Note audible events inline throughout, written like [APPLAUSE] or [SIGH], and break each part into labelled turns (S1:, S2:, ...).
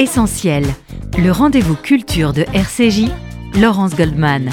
S1: Essentiel, le rendez-vous culture de RCJ, Laurence Goldman.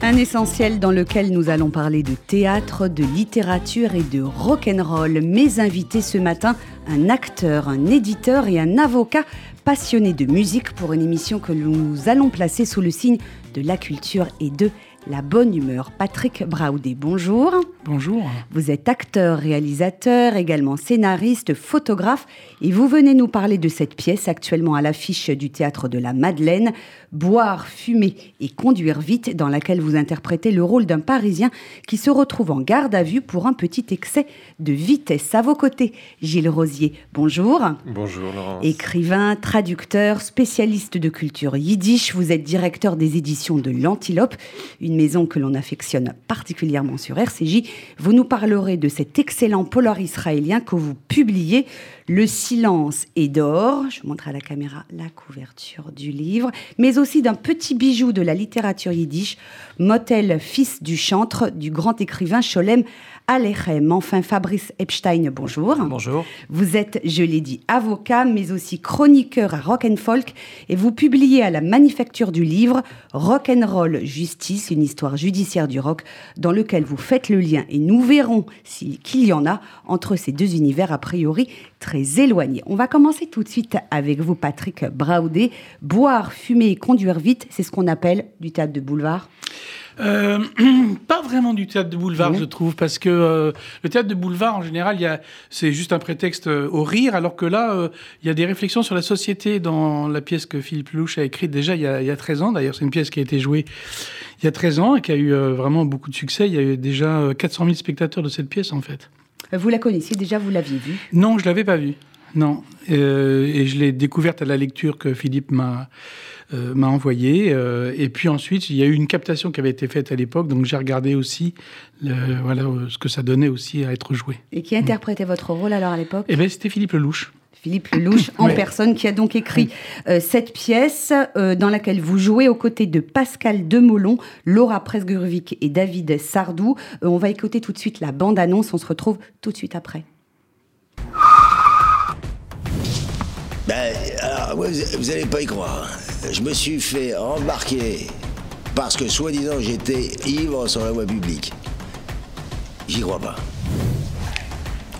S2: Un essentiel dans lequel nous allons parler de théâtre, de littérature et de rock'n'roll. Mes invités ce matin, un acteur, un éditeur et un avocat passionnés de musique pour une émission que nous allons placer sous le signe de la culture et de la bonne humeur. Patrick Braudé, bonjour.
S3: Bonjour.
S2: Vous êtes acteur, réalisateur, également scénariste, photographe, et vous venez nous parler de cette pièce actuellement à l'affiche du théâtre de la Madeleine, Boire, fumer et conduire vite, dans laquelle vous interprétez le rôle d'un Parisien qui se retrouve en garde à vue pour un petit excès de vitesse. À vos côtés, Gilles Rosier, bonjour.
S4: Bonjour Laurence.
S2: Écrivain, traducteur, spécialiste de culture yiddish, vous êtes directeur des éditions de l'Antilope, une maison que l'on affectionne particulièrement sur RCJ. Vous nous parlerez de cet excellent polar israélien que vous publiez, Le silence est d'or. Je montre à la caméra la couverture du livre, mais aussi d'un petit bijou de la littérature yiddish, Motel, fils du chantre, du grand écrivain Sholem Alechem. Enfin, Fabrice Epstein, bonjour.
S3: Bonjour.
S2: Vous êtes, je l'ai dit, avocat, mais aussi chroniqueur à Rock and Folk, et vous publiez à la Manufacture du Livre Rock and Roll Justice, une histoire judiciaire du rock, dans lequel vous faites le lien, et nous verrons qu'il y en a entre ces deux univers a priori très éloignés. On va commencer tout de suite avec vous, Patrick Braudé. Boire, fumer et conduire vite, c'est ce qu'on appelle du théâtre de boulevard?
S3: Euh, [CLEARS THROAT] pas vraiment du théâtre de boulevard, je trouve, parce que euh, le théâtre de boulevard, en général, c'est juste un prétexte euh, au rire, alors que là, il y a des réflexions sur la société dans la pièce que Philippe Louche a écrite déjà il y a, il y a 13 ans. D'ailleurs, c'est une pièce qui a été jouée il y a 13 ans et qui a eu vraiment beaucoup de succès. Il y a eu déjà euh, 400 000 spectateurs de cette pièce, en fait.
S2: Vous la connaissiez déjà, vous l'aviez vue?
S3: Non, je l'avais pas vue. Non, Euh, et je l'ai découverte à la lecture que Philippe m'a euh, m'a envoyée. Euh, et puis ensuite, il y a eu une captation qui avait été faite à l'époque, donc j'ai regardé aussi le- voilà ce que ça donnait aussi à être joué.
S2: Et qui interprétait votre rôle alors à l'époque?
S3: Et ben c'était Philippe Lelouch.
S2: Philippe Lelouch en
S3: Ouais.
S2: personne qui a donc écrit euh, cette pièce euh, dans laquelle vous jouez aux côtés de Pascal Demolon, Laura Presgurovic et David Sardou. Euh, on va écouter tout de suite la bande-annonce, on se retrouve tout de suite après.
S5: Ben, alors, vous, vous allez pas y croire. Je me suis fait embarquer parce que, soi-disant, j'étais ivre sur la voie publique. J'y crois pas.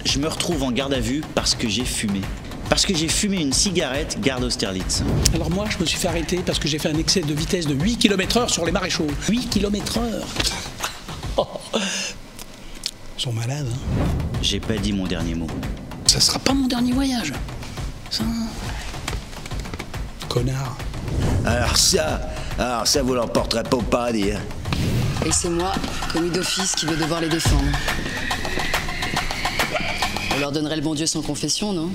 S6: Je me retrouve en garde à vue parce que j'ai fumé. Parce que j'ai fumé une cigarette garde Austerlitz.
S7: Alors moi, je me suis fait arrêter parce que j'ai fait un excès de vitesse de 8 km heure sur les maréchaux. 8 km heure Ils sont malades, hein
S6: J'ai pas dit mon dernier mot.
S7: Ça sera pas mon dernier voyage. Ça... Connard.
S5: Alors ça, alors ça, vous l'emporterez pas au paradis. hein.
S8: Et c'est moi, commis d'office, qui vais devoir les défendre. On leur donnerait le bon Dieu sans confession, non?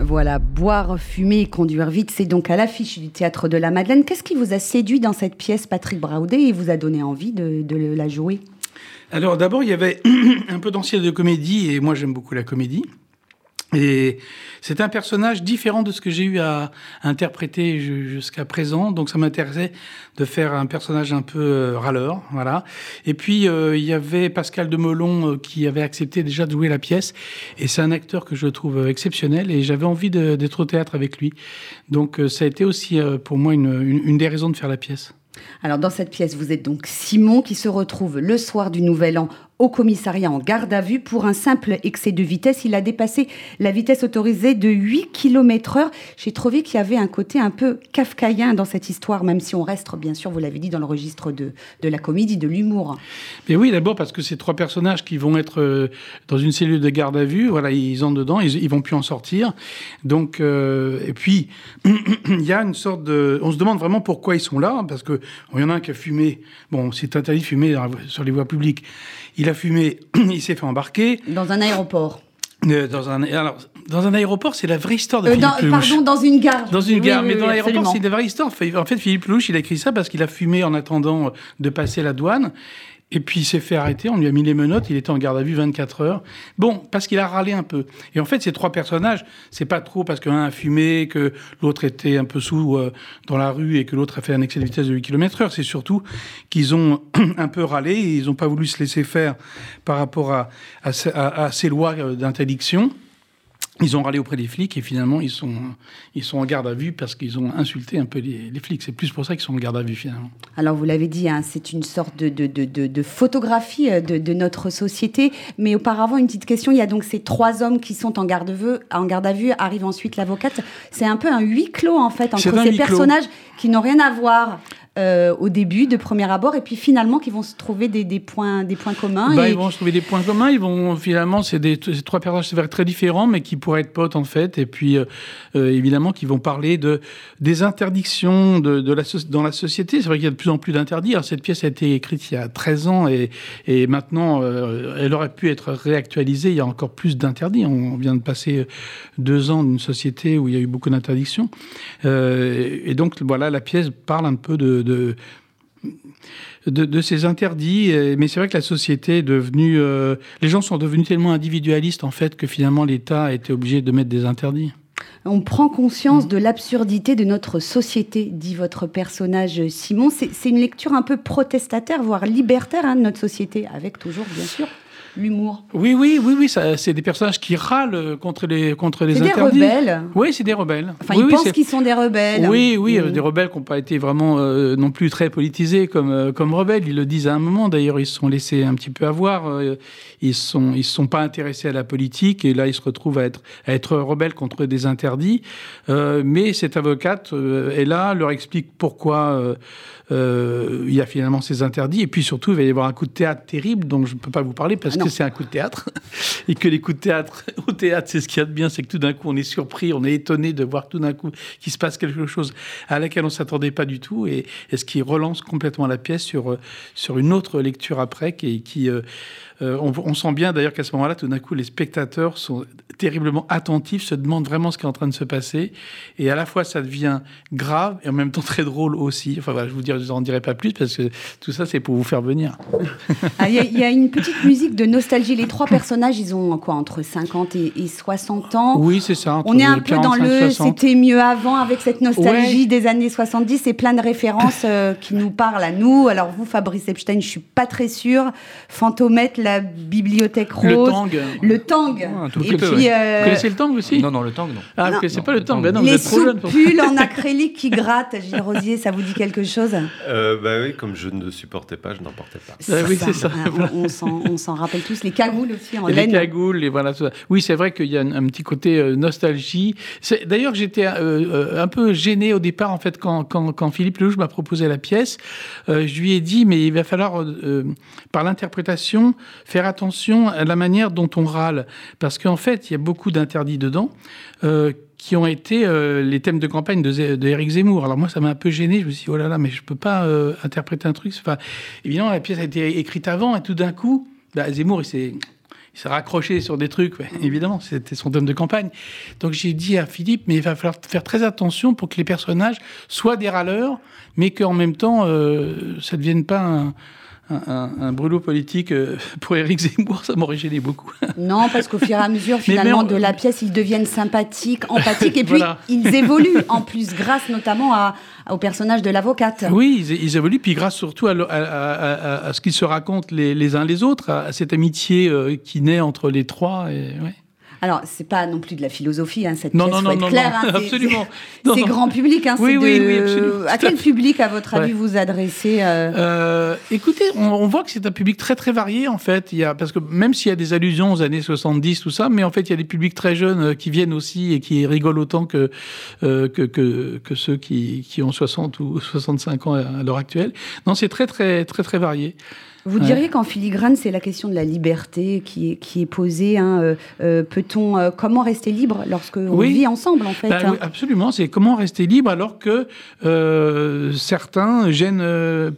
S2: Voilà, boire, fumer et conduire vite, c'est donc à l'affiche du théâtre de la Madeleine. Qu'est-ce qui vous a séduit dans cette pièce, Patrick Braudé, et vous a donné envie de, de la jouer?
S3: Alors d'abord, il y avait [CLEARS THROAT] un peu d'ancienne de comédie, et moi j'aime beaucoup la comédie. Et c'est un personnage différent de ce que j'ai eu à interpréter ju- jusqu'à présent, donc ça m'intéressait de faire un personnage un peu euh, râleur, voilà. Et puis euh, il y avait Pascal Demolon euh, qui avait accepté déjà de jouer la pièce, et c'est un acteur que je trouve exceptionnel, et j'avais envie de- d'être au théâtre avec lui. Donc ça a été aussi pour moi une des raisons de faire la pièce.
S2: Alors dans cette pièce, vous êtes donc Simon qui se retrouve le soir du Nouvel An au commissariat en garde à vue pour un simple excès de vitesse. Il a dépassé la vitesse autorisée de 8 km heure. J'ai trouvé qu'il y avait un côté un peu kafkaïen dans cette histoire, même si on reste, bien sûr, vous l'avez dit, dans le registre de, de la comédie, de l'humour.
S3: Mais oui, d'abord parce que ces trois personnages qui vont être euh, dans une cellule de garde à vue, voilà, ils entrent dedans, ils, ils vont plus en sortir. Donc, euh, et puis [CLEARS THROAT] il y a une sorte de, on se demande vraiment pourquoi ils sont là, hein, parce que bon, il y en a un qui a fumé. Bon, c'est interdit de fumer vo- sur les voies publiques. Il a fumé, [CLEARS THROAT] il s'est fait embarquer
S2: Dans un aéroport.
S3: euh, dans un. Alors, dans un aéroport, c'est la vraie histoire de
S2: Euh,
S3: Philippe
S2: dans-
S3: Lelouch.
S2: pardon, dans une gare.
S3: Dans une
S2: Oui,
S3: gare,
S2: oui,
S3: mais
S2: oui,
S3: dans l'aéroport, c'est une vraie histoire. En fait, Philippe Louche, il a écrit ça parce qu'il a fumé en attendant euh, de passer la douane. Et puis il s'est fait arrêter, on lui a mis les menottes, il était en garde à vue 24 heures. Bon, parce qu'il a râlé un peu. Et en fait, ces trois personnages, c'est pas trop parce qu'un a fumé, que l'autre était un peu sous euh, dans la rue et que l'autre a fait un excès de vitesse de 8 km heure. C'est surtout qu'ils ont [CLEARS THROAT] un peu râlé et ils n'ont pas voulu se laisser faire par rapport à- à ces lois euh, d'interdiction. Ils ont râlé auprès des flics et finalement ils sont, ils sont en garde à vue parce qu'ils ont insulté un peu les, les flics. C'est plus pour ça qu'ils sont en garde à vue finalement.
S2: Alors vous l'avez dit, hein, c'est une sorte de, de, de, de, photographie euh, de, notre société. Mais auparavant, une petite question, il y a donc ces trois hommes qui sont en garde, à vue, en garde à vue, arrive ensuite l'avocate. C'est un peu un huis clos en fait entre ces
S3: clos.
S2: personnages qui n'ont rien à voir. Euh, au début, de premier abord, et puis finalement, qui vont se trouver des, des points, des points communs.
S3: Bah,
S2: et-
S3: Ils vont se trouver des points communs. Ils vont finalement, c'est des trois personnages très différents, mais qui pourraient être potes en fait. Et puis euh, euh, évidemment, qui vont parler de des interdictions de, de la soci- dans la société. C'est vrai qu'il y a de plus en plus d'interdits. Cette pièce a été écrite il y a 13 ans et, et maintenant, euh, elle aurait pu être réactualisée. Il y a encore plus d'interdits. On vient de passer deux ans d'une société où il y a eu beaucoup d'interdictions. Et donc voilà, la pièce parle un peu de, de de, ces interdits. Mais c'est vrai que la société est devenue. euh, les gens sont devenus tellement individualistes, en fait, que finalement, l'État a été obligé de mettre des interdits.
S2: On prend conscience de l'absurdité de notre société, dit votre personnage Simon. C'est c'est une lecture un peu protestataire, voire libertaire hein, de notre société, avec toujours, bien sûr, l'humour.
S3: Oui, oui, oui, oui. C'est des personnages qui râlent contre les, contre les
S2: C'est des
S3: interdits.
S2: rebelles.
S3: Oui, c'est des rebelles.
S2: Enfin,
S3: oui,
S2: ils
S3: oui,
S2: pensent qu'ils sont des rebelles.
S3: Oui, oui, des rebelles qui n'ont pas été vraiment euh, non plus très politisés comme, euh, comme rebelles. Ils le disent à un moment. D'ailleurs, ils se sont laissés un petit peu avoir. euh, ils sont, ils se sont pas intéressés à la politique et là, ils se retrouvent à être, à être rebelles contre des interdits. Mais cette avocate est là, leur explique pourquoi il y a finalement ces interdits. Et puis surtout, il va y avoir un coup de théâtre terrible dont je ne peux pas vous parler parce
S2: non.
S3: Que c'est un coup de théâtre. [LAUGHS] Et que les coups de théâtre [LAUGHS] au théâtre, c'est ce qu'il y a de bien, c'est que tout d'un coup, on est surpris, on est étonné de voir tout d'un coup qu'il se passe quelque chose à laquelle on s'attendait pas du tout et, et ce qui relance complètement la pièce sur, euh, sur une autre lecture après qui, qui euh, euh, on, on sent bien d'ailleurs qu'à ce moment-là, tout d'un coup, les spectateurs sont terriblement attentifs, se demandent vraiment ce qui est en train de se passer. Et à la fois, ça devient grave et en même temps très drôle aussi. Enfin voilà, je vous, dirai, je vous en dirai pas plus parce que tout ça, c'est pour vous faire venir. [LAUGHS]
S2: Ah, Il y, a- il y a une petite musique de nostalgie. Les trois personnages, ils ont quoi entre 50 et, et 60 ans?
S3: Oui, c'est ça.
S2: On est un peu dans
S3: 45,
S2: le
S3: 60.
S2: c'était mieux avant avec cette nostalgie
S3: Ouais.
S2: des années 70 et plein de références euh, qui nous parlent à nous. Alors vous, Fabrice Epstein, je suis pas très sûre. Fantomètre, la bibliothèque
S3: Le
S2: rose,
S3: tang.
S2: le tang.
S4: Ouais, un tout
S2: et puis
S4: ouais.
S2: euh,
S3: Vous connaissez le tang aussi?
S4: Non, non, le tang, non.
S3: Ah, vous
S2: Non.
S3: connaissez
S4: Non,
S3: pas le
S4: le
S3: tang Ben non, vous
S2: les
S3: êtes trop jeune. pour ça.
S2: soupules [LAUGHS] en acrylique qui grattent. Gilles Rosier, ça vous dit quelque chose?
S9: Euh, bah oui, comme je ne supportais pas, je n'en portais pas.
S3: Ah oui, c'est ça.
S2: hein, on s'en on s'en rappelle tous. Les cagoules aussi en
S3: Et les
S2: laine.
S3: cagoules, et voilà. tout ça. Oui, c'est vrai qu'il y a un, un petit côté euh, nostalgie. C'est- D'ailleurs, j'étais euh, euh, un peu gêné au départ, en fait, quand, quand, quand Philippe Lelouch m'a proposé la pièce. Euh, je lui ai dit, mais il va falloir, par l'interprétation, faire attention à la manière dont on râle. Parce qu'en fait, il y a beaucoup d'interdits dedans. euh, qui ont été euh, les thèmes de campagne de, Zemmour. Alors moi, ça m'a un peu gêné. Je me suis dit, oh là là, mais je peux pas euh, interpréter un truc. Enfin, évidemment, la pièce a été écrite avant, et tout d'un coup, bah, Zemmour, il s'est raccroché sur des trucs, [LAUGHS] évidemment, c'était son thème de campagne. Donc j'ai dit à Philippe, mais il va falloir faire très attention pour que les personnages soient des râleurs, mais qu'en même temps, ça ne devienne pas un, un, un- un brûlot politique euh, [LAUGHS] pour Éric Zemmour, ça m'aurait gêné beaucoup. [LAUGHS]
S2: Non, parce qu'au fur et à mesure,
S3: Mais
S2: finalement, de la pièce, ils deviennent sympathiques, empathiques, et [LAUGHS] puis
S3: Voilà.
S2: ils évoluent en plus, grâce notamment à, au personnage de l'avocate.
S3: Oui, ils, ils évoluent, puis grâce surtout à, ce qu'ils se racontent les, les uns les autres, à, cette amitié euh, qui naît entre les trois. Et, ouais.
S2: Alors, c'est pas non plus de la philosophie, hein, cette
S3: Non,
S2: pièce,
S3: non,
S2: faut
S3: non,
S2: être
S3: non,
S2: clair,
S3: non,
S2: hein, [LAUGHS]
S3: absolument.
S2: C'est
S3: Non,
S2: c'est
S3: non.
S2: grand public, hein,
S3: Oui, oui,
S2: de-
S3: oui, absolument.
S2: À quel public, à votre avis,
S3: Ouais.
S2: vous adressez euh,
S3: Euh, écoutez, on, on voit que c'est un public très très varié en fait. Il y a, parce que même s'il y a des allusions aux années 70, tout ça, mais en fait il y a des publics très jeunes euh, qui viennent aussi et qui rigolent autant que, euh, que, que, que ceux qui, qui ont 60 ou 65 ans à l'heure actuelle. Non, c'est très très très très varié.
S2: Vous
S3: Ouais.
S2: diriez qu'en filigrane, c'est la question de la liberté qui est, qui est posée. hein, euh, euh, Peut-on, euh, comment rester libre lorsque on
S3: Oui.
S2: vit ensemble, en fait
S3: Bah
S2: hein
S3: oui, absolument, c'est comment rester libre alors que euh, certains gênent,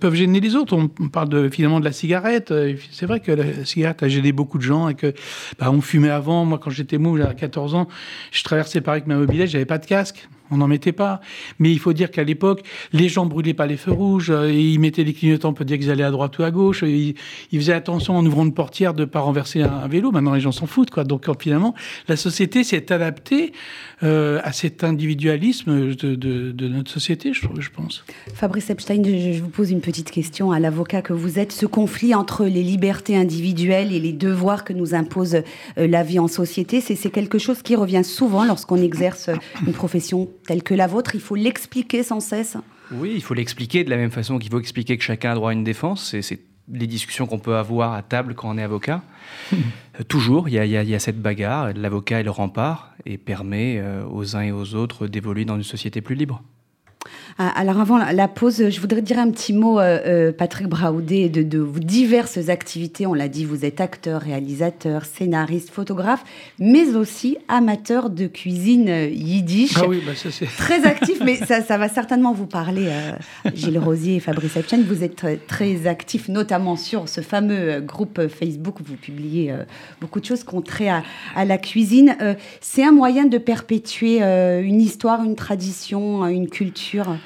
S3: peuvent gêner les autres. On, on parle de, finalement de la cigarette. C'est vrai que la cigarette a gêné beaucoup de gens et que bah, on fumait avant. Moi, quand j'étais mou, j'avais 14 ans, je traversais Paris avec ma mobilette, j'avais pas de casque. On n'en mettait pas. Mais il faut dire qu'à l'époque, les gens brûlaient pas les feux rouges. euh, et ils mettaient des clignotants, peut dire qu'ils allaient à droite ou à gauche. Ils, faisaient attention en ouvrant une portière de ne pas renverser un, vélo. Maintenant, les gens s'en foutent. Quoi. Donc, euh, finalement, la société s'est adaptée euh, à cet individualisme de, notre société, je, je pense.
S2: Fabrice Epstein, je, je vous pose une petite question à l'avocat que vous êtes. Ce conflit entre les libertés individuelles et les devoirs que nous impose la vie en société, c'est quelque chose qui revient souvent lorsqu'on exerce une profession telle que la vôtre. Il faut l'expliquer sans cesse.
S4: Oui, il faut l'expliquer de la même façon qu'il faut expliquer que chacun a droit à une défense. C'est- C'est les discussions qu'on peut avoir à table quand on est avocat. [LAUGHS] Euh, Toujours, il y, a, il y a- il y a cette bagarre. L'avocat est le rempart et permet euh, aux uns et aux autres d'évoluer dans une société plus libre.
S2: Ah, Alors avant la- pause, je voudrais dire un petit mot, euh, euh, Patrick Braoudet, de, de vos diverses activités. On l'a dit, vous êtes acteur, réalisateur, scénariste, photographe, mais aussi amateur de cuisine euh, yiddish.
S3: Ah oui, bah ça c'est.
S2: Très actif, mais ça, ça va certainement vous parler, euh, Gilles Rosier et Fabrice Epstein. Vous êtes très, actifs, notamment sur ce fameux groupe Facebook. Vous publiez euh, beaucoup de choses trait à, à la cuisine. C'est un moyen de perpétuer une histoire, une tradition, une culture.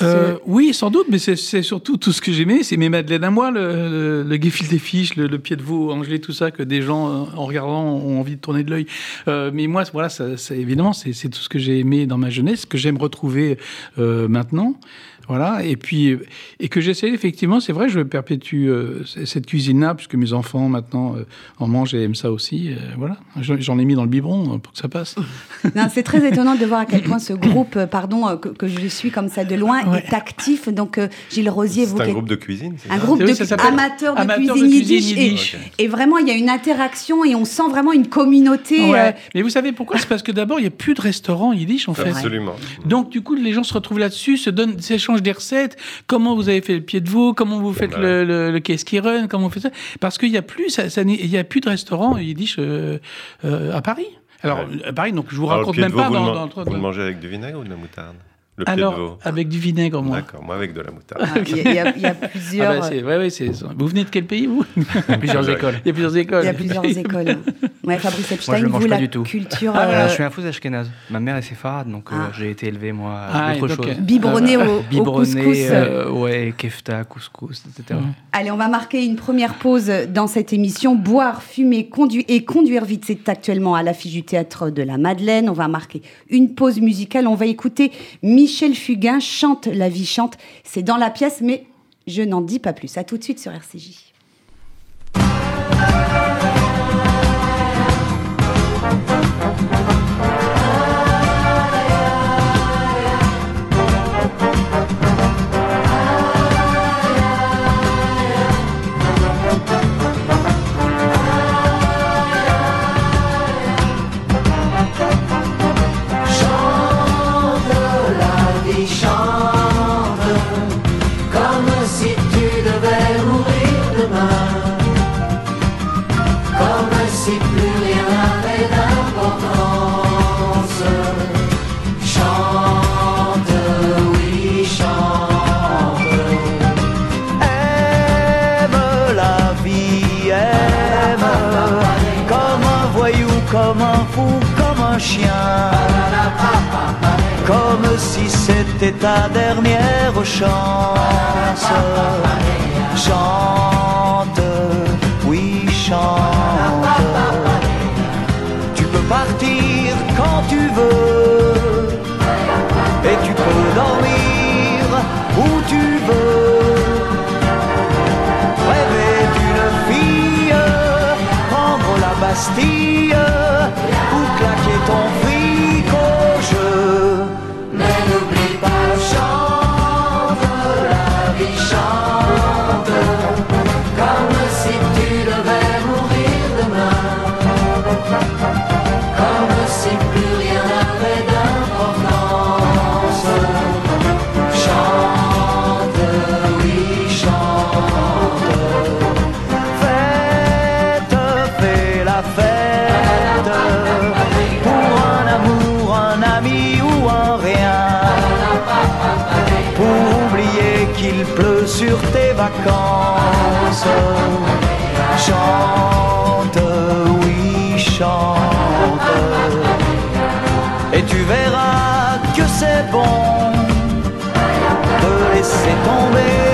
S3: Euh, oui, sans doute, mais c'est- surtout tout ce que j'aimais, c'est mes madeleines à moi, le, le, le gefilte fiches, le, pied de veau angelé, tout ça, que des gens, euh, en regardant, ont envie de tourner de l'œil. Euh, mais moi, voilà, évidemment, c'est tout ce que j'ai aimé dans ma jeunesse, que j'aime retrouver maintenant. Voilà, et puis, et que j'essaie effectivement, c'est vrai, je perpétue euh, cette cuisine-là, puisque mes enfants maintenant euh, en mangent et aiment ça aussi. euh, voilà, J'en- ai mis dans le biberon pour que ça passe. [LAUGHS]
S2: Non, c'est très étonnant de voir à quel point ce groupe, pardon, que, que je suis comme ça de loin,
S3: Ouais.
S2: est actif. Donc, euh, Gilles Rosier, vous
S9: C'est un groupe de cuisine c'est
S2: un
S9: ça?
S2: groupe
S3: Oui,
S2: de
S3: ça s'appelle
S2: amateurs de
S3: Amateurs de
S2: cuisine
S3: cuisine
S2: yiddish. Et, vraiment, il y a une interaction et on sent vraiment une communauté.
S3: Ouais.
S2: euh,
S3: Mais vous savez pourquoi? C'est parce que d'abord, il n'y a plus de restaurants yiddish en fait.
S9: Absolument.
S3: Donc, du coup, les gens se retrouvent là-dessus, se donnent, s'échangent des recettes. Comment vous avez fait le pied de veau Comment vous faites le, le, le Keskiren Comment vous faites ça Parce qu'il n'y a plus, ça, il y a plus de restaurants yiddish euh, euh, à Paris. Alors,
S9: Ouais.
S3: à Paris, donc je vous
S9: Alors,
S3: raconte même pas
S9: vous,
S3: dans,
S9: le,
S3: dans le-
S9: vous le mangez avec du vinaigre ou de la moutarde? Le pied de
S3: Alors,
S9: veau.
S3: avec du vinaigre, moi.
S9: D'accord, moi avec de la moutarde.
S2: ah, Il y, a- il y a- il y a
S3: Ah
S2: plusieurs.
S3: bah, c'est- ouais, ouais, c'est- vous venez de quel pays, vous? [LAUGHS]
S4: Plusieurs écoles.
S3: Il y a plusieurs écoles.
S2: il y a plusieurs [LAUGHS] écoles. Ouais, Fabrice Epstein,
S4: je le mange
S2: vous,
S4: pas
S2: la
S4: du tout.
S2: culture
S3: Ah,
S2: euh,
S4: je suis un faux ashkénaze. Ma mère est séfarade, donc euh,
S2: Ah.
S4: j'ai été élevé, moi, à
S3: Ah,
S4: autre
S3: donc,
S4: chose.
S3: euh,
S2: biberonnée au, au
S4: Biberonné,
S2: couscous.
S4: euh, ouais, kefta, couscous, etc.
S3: Ouais.
S2: Allez, on va marquer une première pause dans cette émission. Boire, fumer, conduire et conduire vite, c'est actuellement à l'affiche du théâtre de la Madeleine. On va marquer une pause musicale. On va écouter Michel Fugain chante La vie chante. C'est dans la pièce, mais je n'en dis pas plus. À tout de suite sur RCJ.
S10: Chien. Comme si c'était ta dernière chance. Chante, oui chante. Tu peux partir quand tu veux. Et tu peux dormir où tu veux. Rêver d'une fille, prendre la Bastille claquer ton vacances. Chante, oui, chante. Et tu verras que c'est bon de laisser tomber